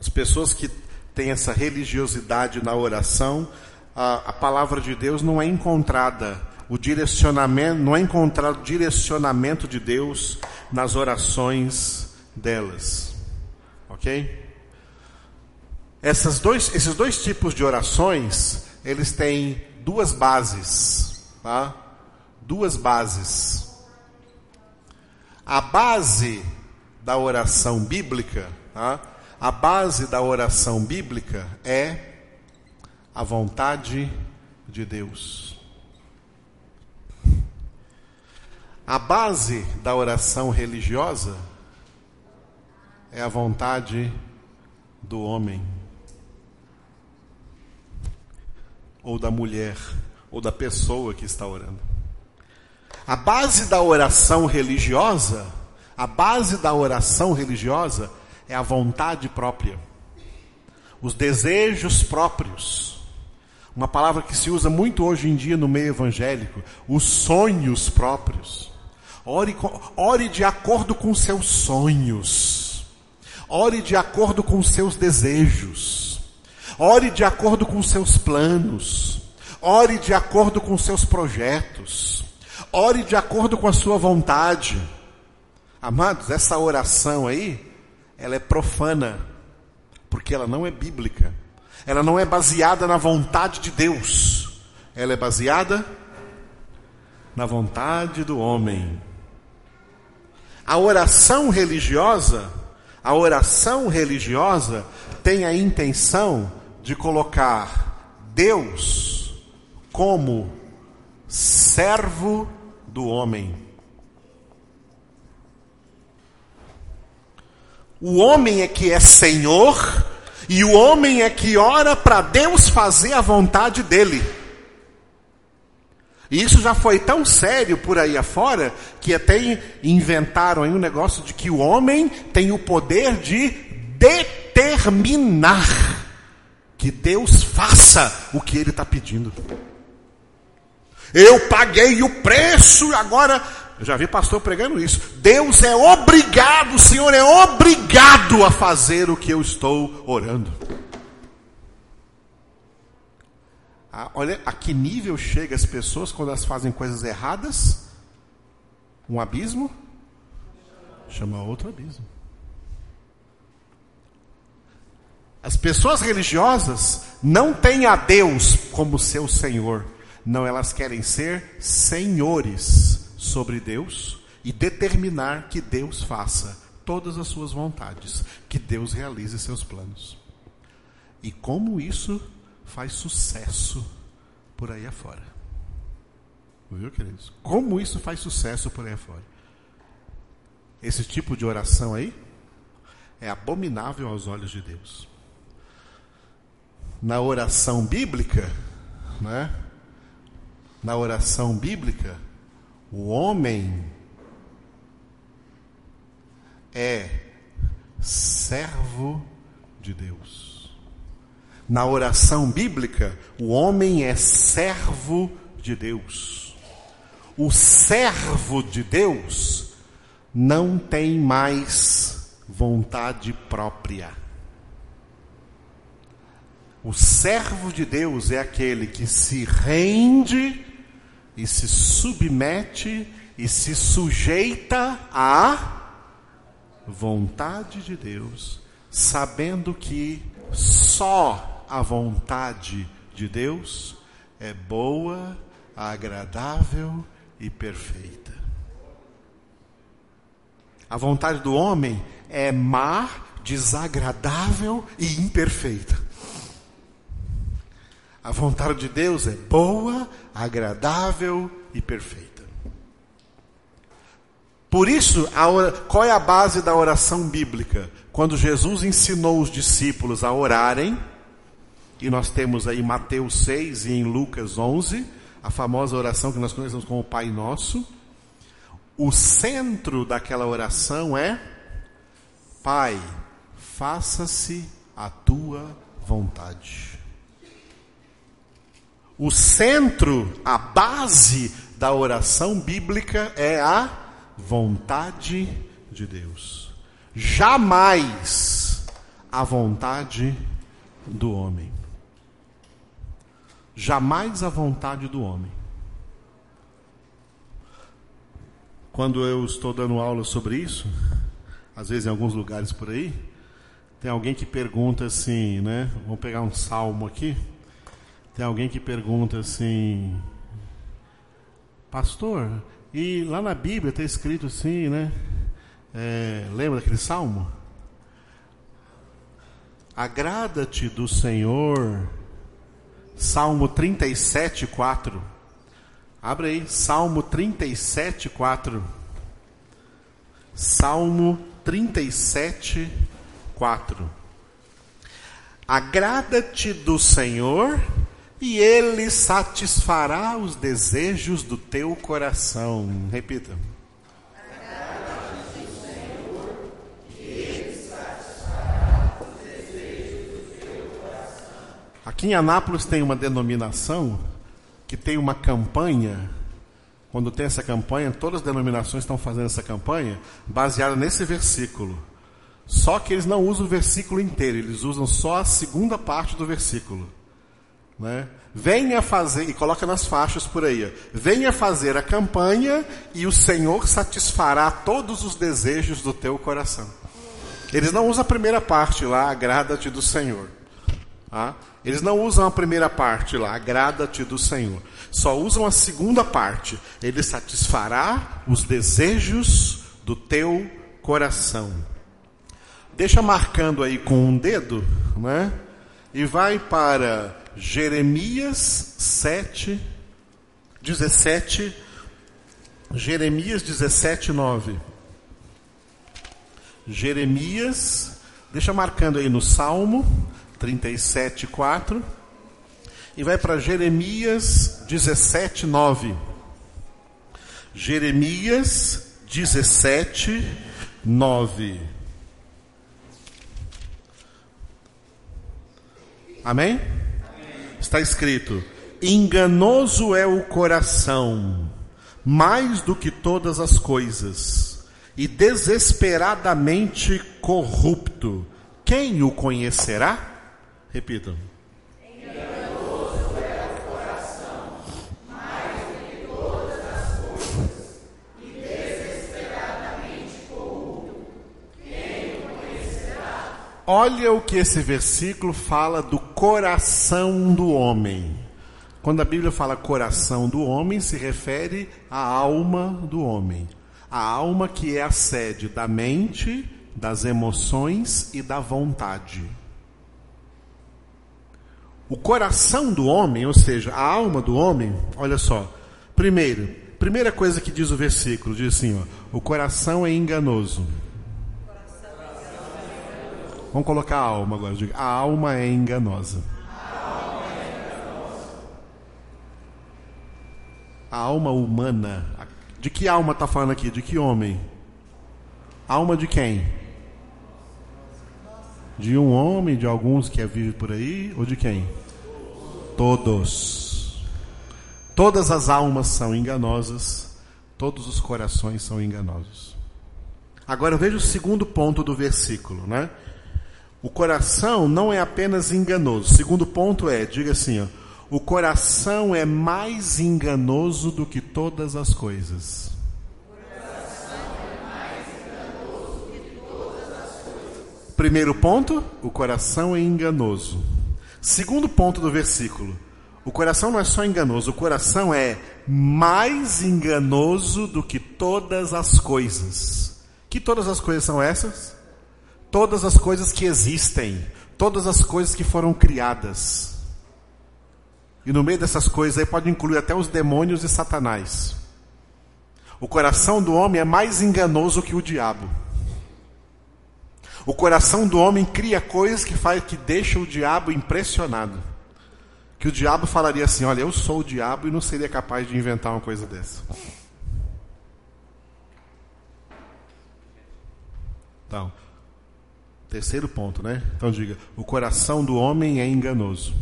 As pessoas que tem essa religiosidade na oração, a, a palavra de Deus não é encontrada. O direcionamento, não é encontrado direcionamento de Deus nas orações delas. Ok? Essas dois, esses dois tipos de orações, eles têm duas bases. Tá? Duas bases. A base da oração bíblica, tá? A base da oração bíblica é a vontade de Deus. A base da oração religiosa é a vontade do homem, ou da mulher, ou da pessoa que está orando. A base da oração religiosa, a base da oração religiosa é a vontade própria, os desejos próprios. Uma palavra que se usa muito hoje em dia no meio evangélico, os sonhos próprios. Ore, ore de acordo com seus sonhos. Ore de acordo com seus desejos. Ore de acordo com seus planos. Ore de acordo com seus projetos. Ore de acordo com a sua vontade. Amados, essa oração aí ela é profana, porque ela não é bíblica. Ela não é baseada na vontade de Deus. Ela é baseada na vontade do homem. A oração religiosa, a oração religiosa tem a intenção de colocar Deus como servo do homem. O homem é que é Senhor e o homem é que ora para Deus fazer a vontade dele. E isso já foi tão sério por aí afora que até inventaram aí um negócio de que o homem tem o poder de determinar que Deus faça o que ele está pedindo. Eu paguei o preço, agora eu já vi pastor pregando isso. Deus é obrigado, o Senhor é obrigado a fazer o que eu estou orando. Ah, olha a que nível chega as pessoas quando elas fazem coisas erradas. Um abismo chama outro abismo. As pessoas religiosas não têm a Deus como seu Senhor. Não, elas querem ser senhores sobre Deus e determinar que Deus faça todas as suas vontades, que Deus realize seus planos. E como isso faz sucesso por aí afora. Viu, queridos? Como isso faz sucesso por aí afora? Esse tipo de oração aí é abominável aos olhos de Deus. Na oração bíblica, né? Na oração bíblica, o homem é servo de Deus. Na oração bíblica, o homem é servo de Deus. O servo de Deus não tem mais vontade própria. O servo de Deus é aquele que se rende e se submete e se sujeita à vontade de Deus, sabendo que só a vontade de Deus é boa, agradável e perfeita. A vontade do homem é má, desagradável e imperfeita. A vontade de Deus é boa, agradável e perfeita. Por isso, a, qual é a base da oração bíblica? Quando Jesus ensinou os discípulos a orarem, e nós temos aí Mateus 6 e em Lucas 11, a famosa oração que nós conhecemos como Pai Nosso, o centro daquela oração é: Pai, faça-se a tua vontade. O centro, a base da oração bíblica é a vontade de Deus. Jamais a vontade do homem. Jamais a vontade do homem. Quando eu estou dando aula sobre isso, às vezes em alguns lugares por aí, tem alguém que pergunta assim, né? Vamos pegar um salmo aqui. Tem alguém que pergunta assim, pastor, e lá na Bíblia está escrito assim, né? É, lembra daquele salmo? Agrada-te do Senhor. Salmo 37, 4. Abre aí, Salmo 37, 4. Salmo 37, 4. Agrada-te do Senhor e ele satisfará os desejos do teu coração. Repita. Aqui em Anápolis tem uma denominação que tem uma campanha. Quando tem essa campanha, todas as denominações estão fazendo essa campanha baseada nesse versículo. Só que eles não usam o versículo inteiro, eles usam só a segunda parte do versículo. Né? Venha fazer, e coloca nas faixas por aí, venha fazer a campanha e o Senhor satisfará todos os desejos do teu coração. Eles não usam a primeira parte lá, agrada-te do Senhor. Tá? Eles não usam a primeira parte lá, agrada-te do Senhor. Só usam a segunda parte. Ele satisfará os desejos do teu coração. Deixa marcando aí com um dedo, né? E vai para Jeremias 7, 17, Jeremias 17, 9. Jeremias, deixa marcando aí no Salmo 37, 4. E vai para Jeremias 17, 9. Jeremias 17, 9. Amém? Está escrito: enganoso é o coração, mais do que todas as coisas, e desesperadamente corrupto. Quem o conhecerá? Repitam. Olha o que esse versículo fala do coração do homem. Quando a Bíblia fala coração do homem, se refere à alma do homem. A alma que é a sede da mente, das emoções e da vontade. O coração do homem, ou seja, a alma do homem, olha só. Primeiro, primeira coisa que diz o versículo, diz assim, ó, o coração é enganoso. Vamos colocar a alma agora. A alma é enganosa. A alma humana. De que alma está falando aqui? De que homem? Alma de quem? De um homem, de alguns que vivem por aí, ou de quem? Todos. Todas as almas são enganosas, todos os corações são enganosos. Agora veja o segundo ponto do versículo, né? O coração não é apenas enganoso. O segundo ponto é, diga assim, ó, o coração é mais enganoso do que todas as coisas. Primeiro ponto, o coração é enganoso. Segundo ponto do versículo, o coração não é só enganoso, o coração é mais enganoso do que todas as coisas. Que todas as coisas são essas? Todas as coisas que existem, todas as coisas que foram criadas. E no meio dessas coisas aí pode incluir até os demônios e Satanás. O coração do homem é mais enganoso que o diabo. O coração do homem cria coisas que faz que deixa o diabo impressionado. Que o diabo falaria assim: "Olha, eu sou o diabo e não seria capaz de inventar uma coisa dessa". Então, terceiro ponto, né? Então diga: o coração do homem é enganoso.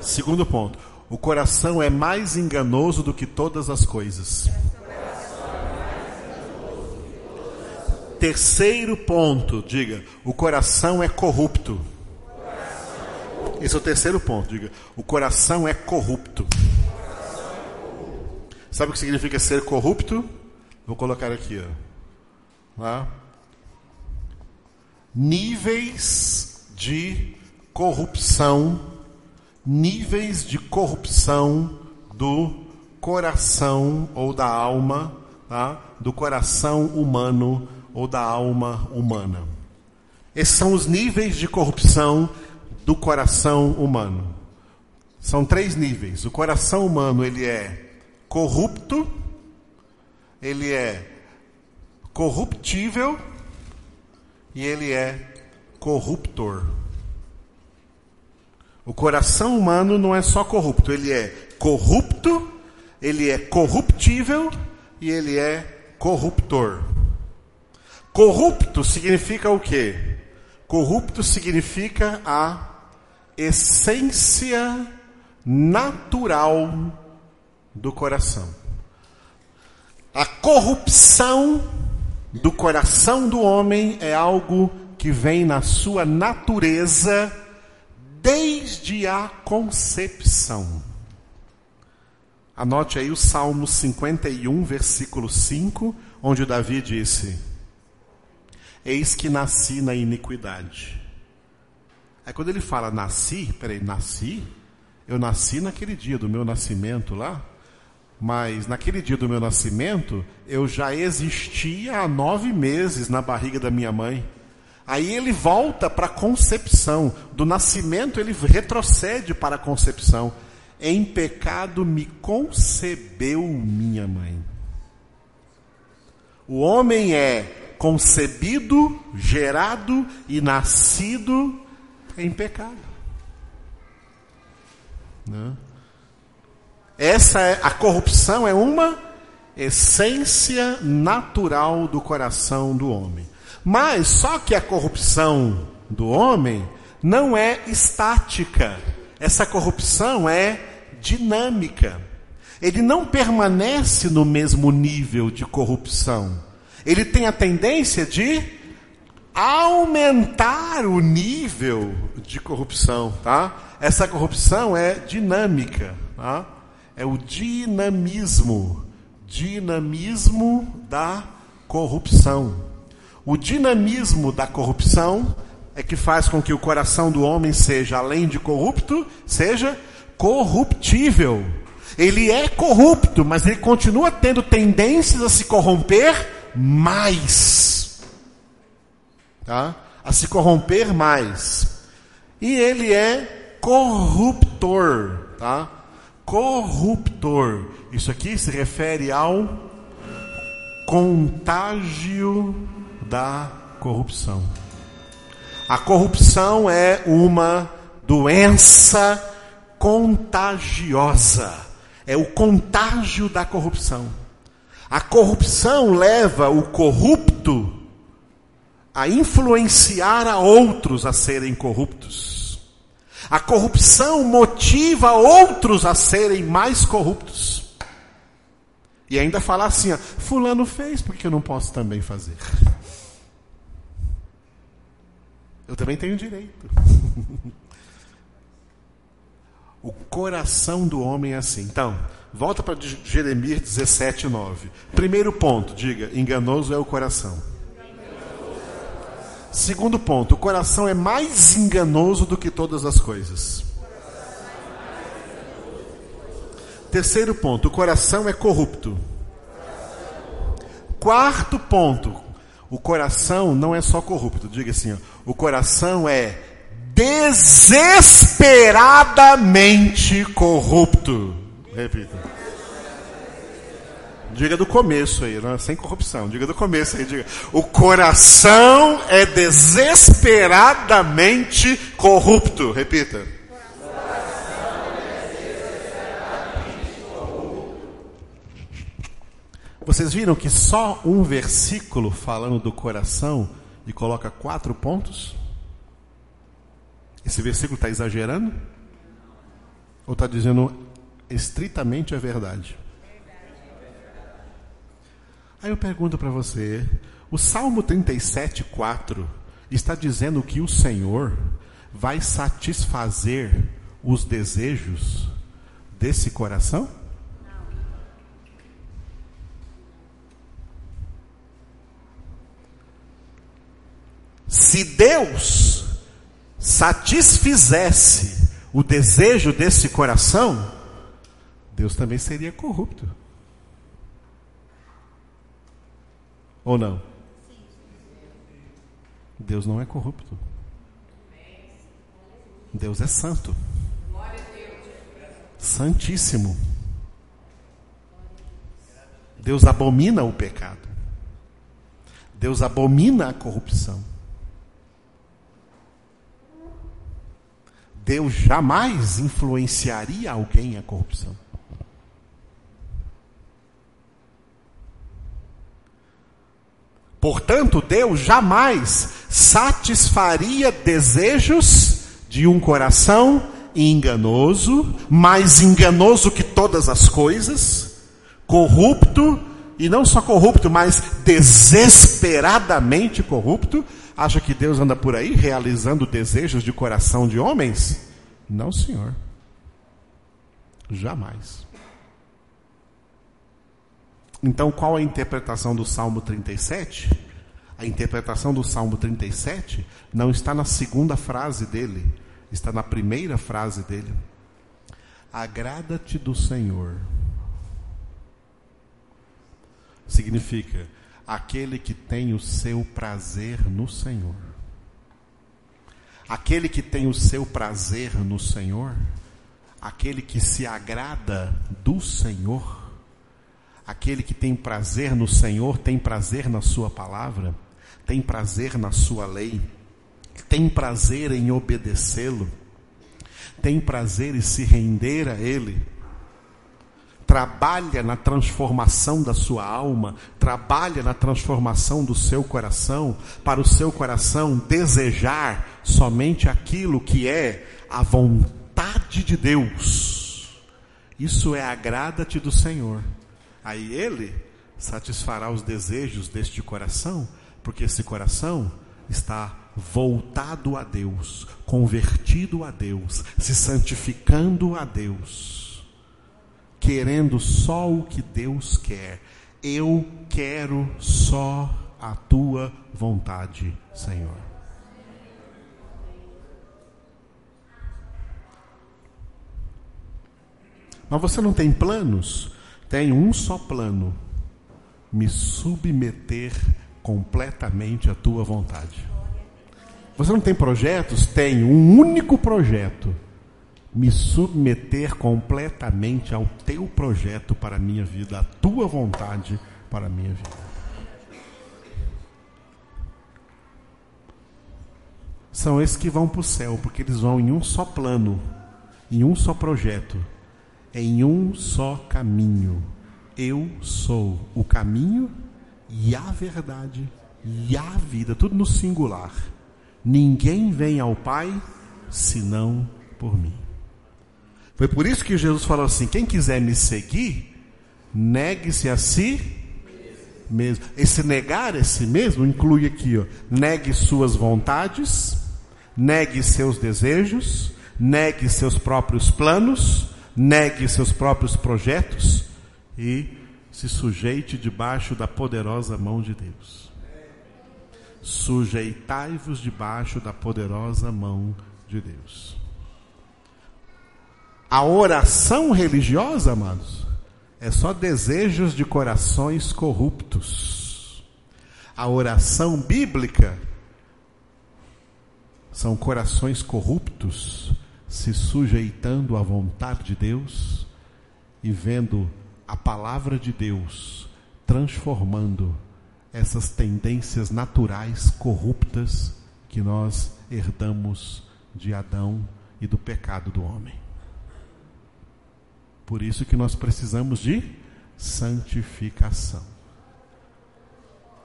Segundo ponto, o coração é mais enganoso do que todas as coisas. Terceiro ponto, diga, o coração é corrupto. Esse é o terceiro ponto, diga, o coração é corrupto. Sabe o que significa ser corrupto? Vou colocar aqui, ó. Lá. Níveis de corrupção, níveis de corrupção do coração ou da alma, tá? do coração humano ou da alma humana. Esses são os níveis de corrupção do coração humano. São três níveis. O coração humano ele é corrupto, ele é corruptível e ele é corruptor. O coração humano não é só corrupto, ele é corrupto, ele é corruptível e ele é corruptor. Corrupto significa o quê? Corrupto significa a essência natural do coração. A corrupção do coração do homem é algo que vem na sua natureza desde a concepção. Anote aí o Salmo 51, versículo 5, onde Davi disse: Eis que nasci na iniquidade. Aí quando ele fala nasci, peraí, nasci? Eu nasci naquele dia do meu nascimento lá, mas naquele dia do meu nascimento, eu já existia há nove meses na barriga da minha mãe. Aí ele volta para a concepção. Do nascimento, ele retrocede para a concepção. Em pecado me concebeu minha mãe. O homem é concebido, gerado e nascido em pecado. Né? Essa é a corrupção é uma essência natural do coração do homem. Mas só que a corrupção do homem não é estática. Essa corrupção é dinâmica. Ele não permanece no mesmo nível de corrupção ele tem a tendência de aumentar o nível de corrupção, tá? Essa corrupção é dinâmica, tá? É o dinamismo, dinamismo da corrupção. O dinamismo da corrupção é que faz com que o coração do homem seja, além de corrupto, seja corruptível. Ele é corrupto, mas ele continua tendo tendências a se corromper mais, tá? A se corromper mais. E ele é corruptor, tá? Corruptor. Isso aqui se refere ao contágio da corrupção. A corrupção é uma doença contagiosa. É o contágio da corrupção. A corrupção leva o corrupto a influenciar a outros a serem corruptos. A corrupção motiva outros a serem mais corruptos. E ainda falar assim, ó, fulano fez, porque eu não posso também fazer? Eu também tenho direito. o coração do homem é assim. Então, volta para Jeremias 17, 9. Primeiro ponto, diga, enganoso é o coração. Segundo ponto, o coração é mais enganoso do que todas as coisas. Terceiro ponto, o coração é corrupto. Quarto ponto, o coração não é só corrupto, diga assim, ó, o coração é desesperadamente corrupto. Repita. Diga do começo aí, não, é sem corrupção. Diga do começo aí, diga. O coração é desesperadamente corrupto. Repita. Vocês viram que só um versículo falando do coração e coloca quatro pontos? Esse versículo está exagerando? Ou está dizendo estritamente a verdade? Aí eu pergunto para você: o Salmo 37, 4 está dizendo que o Senhor vai satisfazer os desejos desse coração? Se Deus satisfizesse o desejo desse coração, Deus também seria corrupto. Ou não? Deus não é corrupto. Deus é santo. Santíssimo. Deus abomina o pecado. Deus abomina a corrupção. Deus jamais influenciaria alguém à corrupção. Portanto, Deus jamais satisfaria desejos de um coração enganoso, mais enganoso que todas as coisas, corrupto, e não só corrupto, mas desesperadamente corrupto, Acha que Deus anda por aí realizando desejos de coração de homens? Não, senhor. Jamais. Então, qual a interpretação do Salmo 37? A interpretação do Salmo 37 não está na segunda frase dele, está na primeira frase dele. Agrada-te do Senhor. Significa, aquele que tem o seu prazer no Senhor. Aquele que tem o seu prazer no Senhor, aquele que se agrada do Senhor, aquele que tem prazer no Senhor, tem prazer na Sua palavra, tem prazer na Sua lei, tem prazer em obedecê-lo, tem prazer em se render a Ele trabalha na transformação da sua alma, trabalha na transformação do seu coração, para o seu coração desejar somente aquilo que é a vontade de Deus. Isso é agrada-te do Senhor. Aí ele satisfará os desejos deste coração, porque esse coração está voltado a Deus, convertido a Deus, se santificando a Deus querendo só o que Deus quer. Eu quero só a tua vontade, Senhor. Mas você não tem planos? Tem um só plano: me submeter completamente à tua vontade. Você não tem projetos? Tenho um único projeto: me submeter completamente ao teu projeto para a minha vida, à tua vontade para a minha vida. São esses que vão para o céu, porque eles vão em um só plano, em um só projeto, em um só caminho. Eu sou o caminho e a verdade e a vida, tudo no singular. Ninguém vem ao Pai senão por mim. Foi por isso que Jesus falou assim: quem quiser me seguir, negue-se a si mesmo. Esse negar a si mesmo inclui aqui, ó, negue suas vontades, negue seus desejos, negue seus próprios planos, negue seus próprios projetos e se sujeite debaixo da poderosa mão de Deus. Sujeitai-vos debaixo da poderosa mão de Deus. A oração religiosa, amados, é só desejos de corações corruptos. A oração bíblica são corações corruptos se sujeitando à vontade de Deus e vendo a palavra de Deus transformando essas tendências naturais corruptas que nós herdamos de Adão e do pecado do homem. Por isso que nós precisamos de santificação.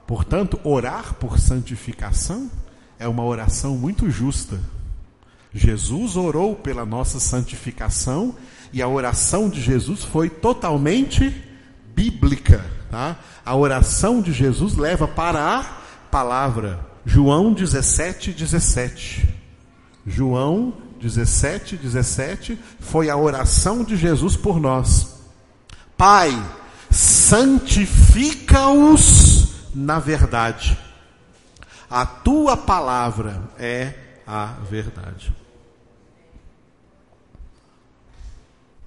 Portanto, orar por santificação é uma oração muito justa. Jesus orou pela nossa santificação e a oração de Jesus foi totalmente bíblica. Tá? A oração de Jesus leva para a palavra. João 17, 17. João 17, 17 foi a oração de Jesus por nós. Pai, santifica-os na verdade. A tua palavra é a verdade.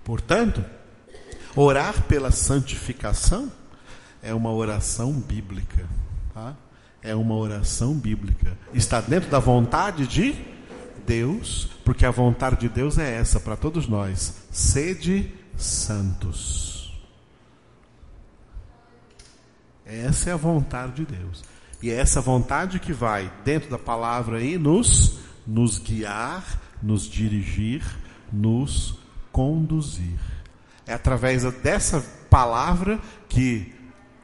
Portanto, orar pela santificação é uma oração bíblica. Tá? É uma oração bíblica. Está dentro da vontade de Deus, porque a vontade de Deus é essa para todos nós: sede santos. Essa é a vontade de Deus. E é essa vontade que vai, dentro da palavra aí, nos, nos guiar, nos dirigir, nos conduzir. É através dessa palavra que,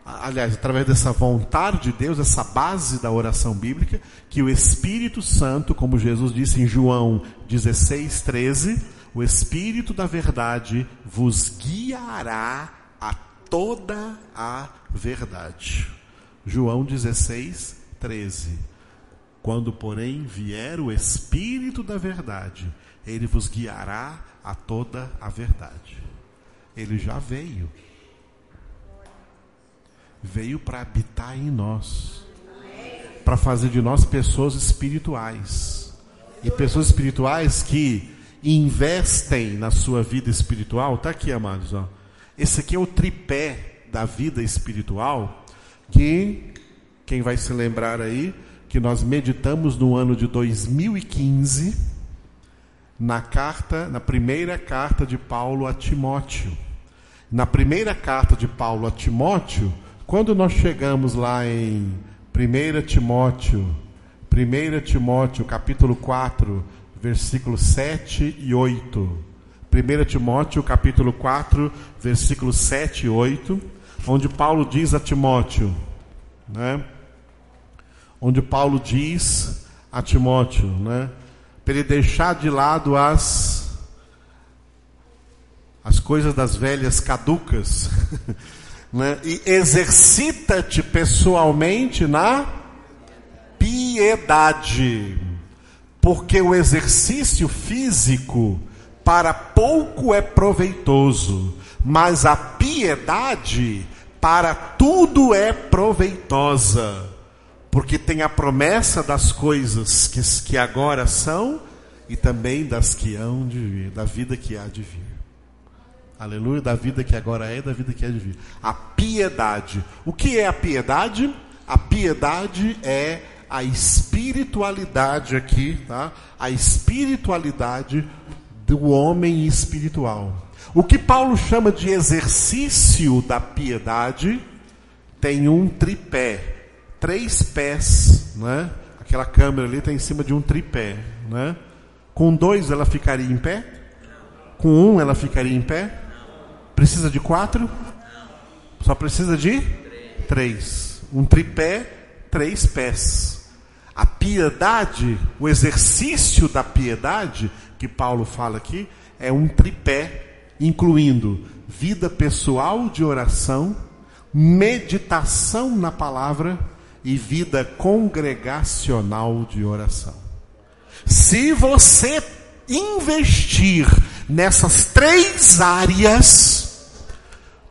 aliás, através dessa vontade de Deus, essa base da oração bíblica, que o Espírito Santo, como Jesus disse em João 16, 13, o Espírito da verdade vos guiará a toda a verdade. João 16, 13. Quando, porém, vier o Espírito da verdade, ele vos guiará a toda a verdade. Ele já veio. Veio para habitar em nós. Para fazer de nós pessoas espirituais. E pessoas espirituais que investem na sua vida espiritual. Está aqui, amados. Ó. Esse aqui é o tripé da vida espiritual. Que, quem vai se lembrar aí, que nós meditamos no ano de 2015 na carta, na primeira carta de Paulo a Timóteo. Na primeira carta de Paulo a Timóteo, quando nós chegamos lá em 1 Timóteo, 1 Timóteo, capítulo 4, versículos 7 e 8. 1 Timóteo, capítulo 4, versículos 7 e 8, onde Paulo diz a Timóteo, né? Onde Paulo diz a Timóteo, né? Para ele deixar de lado as as coisas das velhas caducas, né? e exercita-te pessoalmente na piedade, porque o exercício físico para pouco é proveitoso, mas a piedade para tudo é proveitosa porque tem a promessa das coisas que, que agora são e também das que hão de vir, da vida que há de vir. Aleluia, da vida que agora é e da vida que há de vir. A piedade. O que é a piedade? A piedade é a espiritualidade aqui, tá? A espiritualidade do homem espiritual. O que Paulo chama de exercício da piedade tem um tripé, três pés, né? Aquela câmera ali está em cima de um tripé, né? Com dois ela ficaria em pé? Com um ela ficaria em pé? Precisa de quatro? Só precisa de três. Um tripé, três pés. A piedade, o exercício da piedade que Paulo fala aqui, é um tripé incluindo vida pessoal de oração, meditação na palavra e vida congregacional de oração. Se você investir nessas três áreas,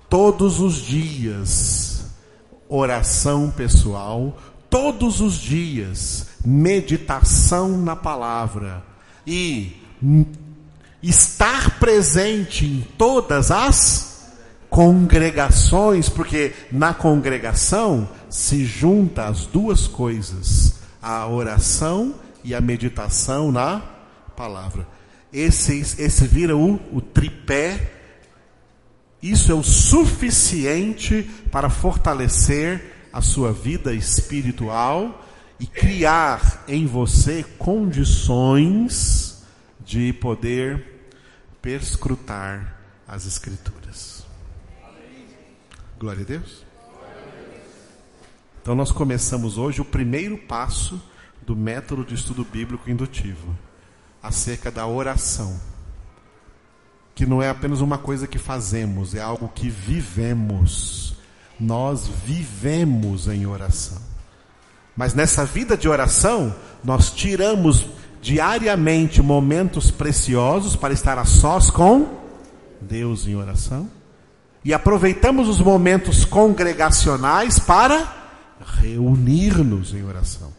todos os dias, oração pessoal, todos os dias, meditação na palavra e estar presente em todas as congregações, porque na congregação se junta as duas coisas, a oração e a meditação na palavra. Esse, esse vira o, o tripé. Isso é o suficiente para fortalecer a sua vida espiritual e criar em você condições de poder perscrutar as Escrituras. Glória a Deus. Então, nós começamos hoje o primeiro passo do método de estudo bíblico indutivo, acerca da oração. Que não é apenas uma coisa que fazemos, é algo que vivemos. Nós vivemos em oração. Mas nessa vida de oração, nós tiramos diariamente momentos preciosos para estar a sós com Deus em oração. E aproveitamos os momentos congregacionais para reunir-nos em oração.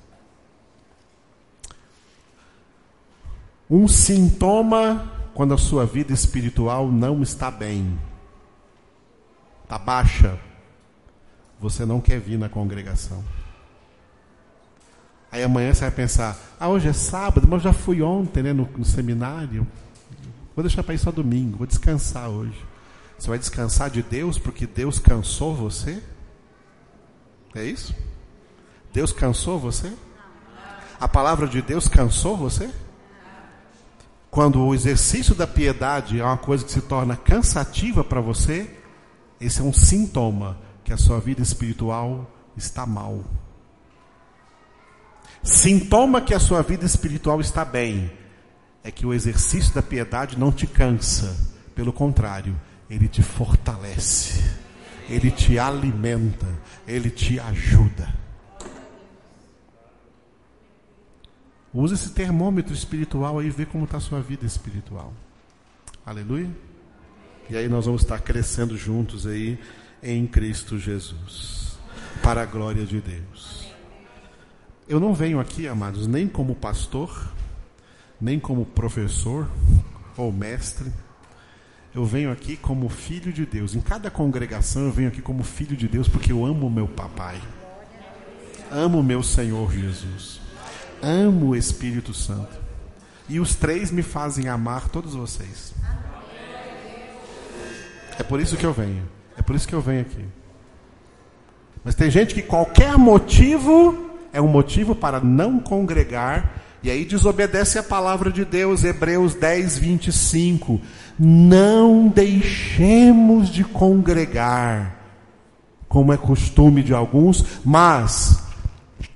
Um sintoma quando a sua vida espiritual não está bem, está baixa, você não quer vir na congregação. Aí amanhã você vai pensar, ah, hoje é sábado, mas eu já fui ontem né, no, no seminário. Vou deixar para ir só domingo, vou descansar hoje. Você vai descansar de Deus porque Deus cansou você? É isso? Deus cansou você? A palavra de Deus cansou você? Quando o exercício da piedade é uma coisa que se torna cansativa para você, esse é um sintoma que a sua vida espiritual está mal. Sintoma que a sua vida espiritual está bem é que o exercício da piedade não te cansa, pelo contrário, ele te fortalece, ele te alimenta, ele te ajuda. Use esse termômetro espiritual aí e vê como está a sua vida espiritual. Aleluia. E aí nós vamos estar crescendo juntos aí em Cristo Jesus. Para a glória de Deus. Eu não venho aqui, amados, nem como pastor, nem como professor ou mestre. Eu venho aqui como filho de Deus. Em cada congregação eu venho aqui como filho de Deus porque eu amo meu papai. Amo meu Senhor Jesus. Amo o Espírito Santo. E os três me fazem amar todos vocês. É por isso que eu venho. É por isso que eu venho aqui. Mas tem gente que qualquer motivo é um motivo para não congregar, e aí desobedece a palavra de Deus, Hebreus 10, 25. Não deixemos de congregar, como é costume de alguns, mas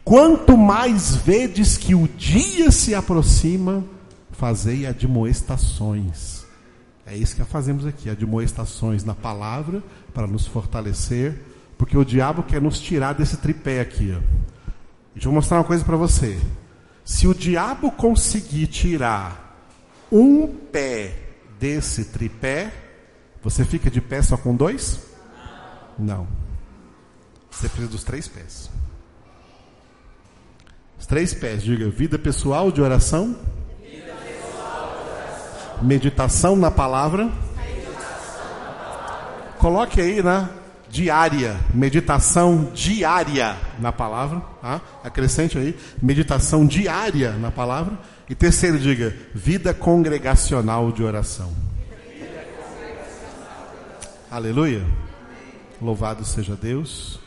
quanto mais vedes que o dia se aproxima, fazei admoestações. É isso que fazemos aqui, admoestações na palavra, para nos fortalecer, porque o diabo quer nos tirar desse tripé aqui. Ó. Deixa eu mostrar uma coisa para você. Se o diabo conseguir tirar um pé desse tripé, você fica de pé só com dois? Não. Você precisa dos três pés. Os três pés, diga vida pessoal de oração. Vida pessoal de oração. Meditação na palavra. Meditação na palavra. Coloque aí, né? Diária, meditação diária na palavra, tá? acrescente aí, meditação diária na palavra. E terceiro, diga, vida congregacional de oração. Aleluia. Louvado seja Deus.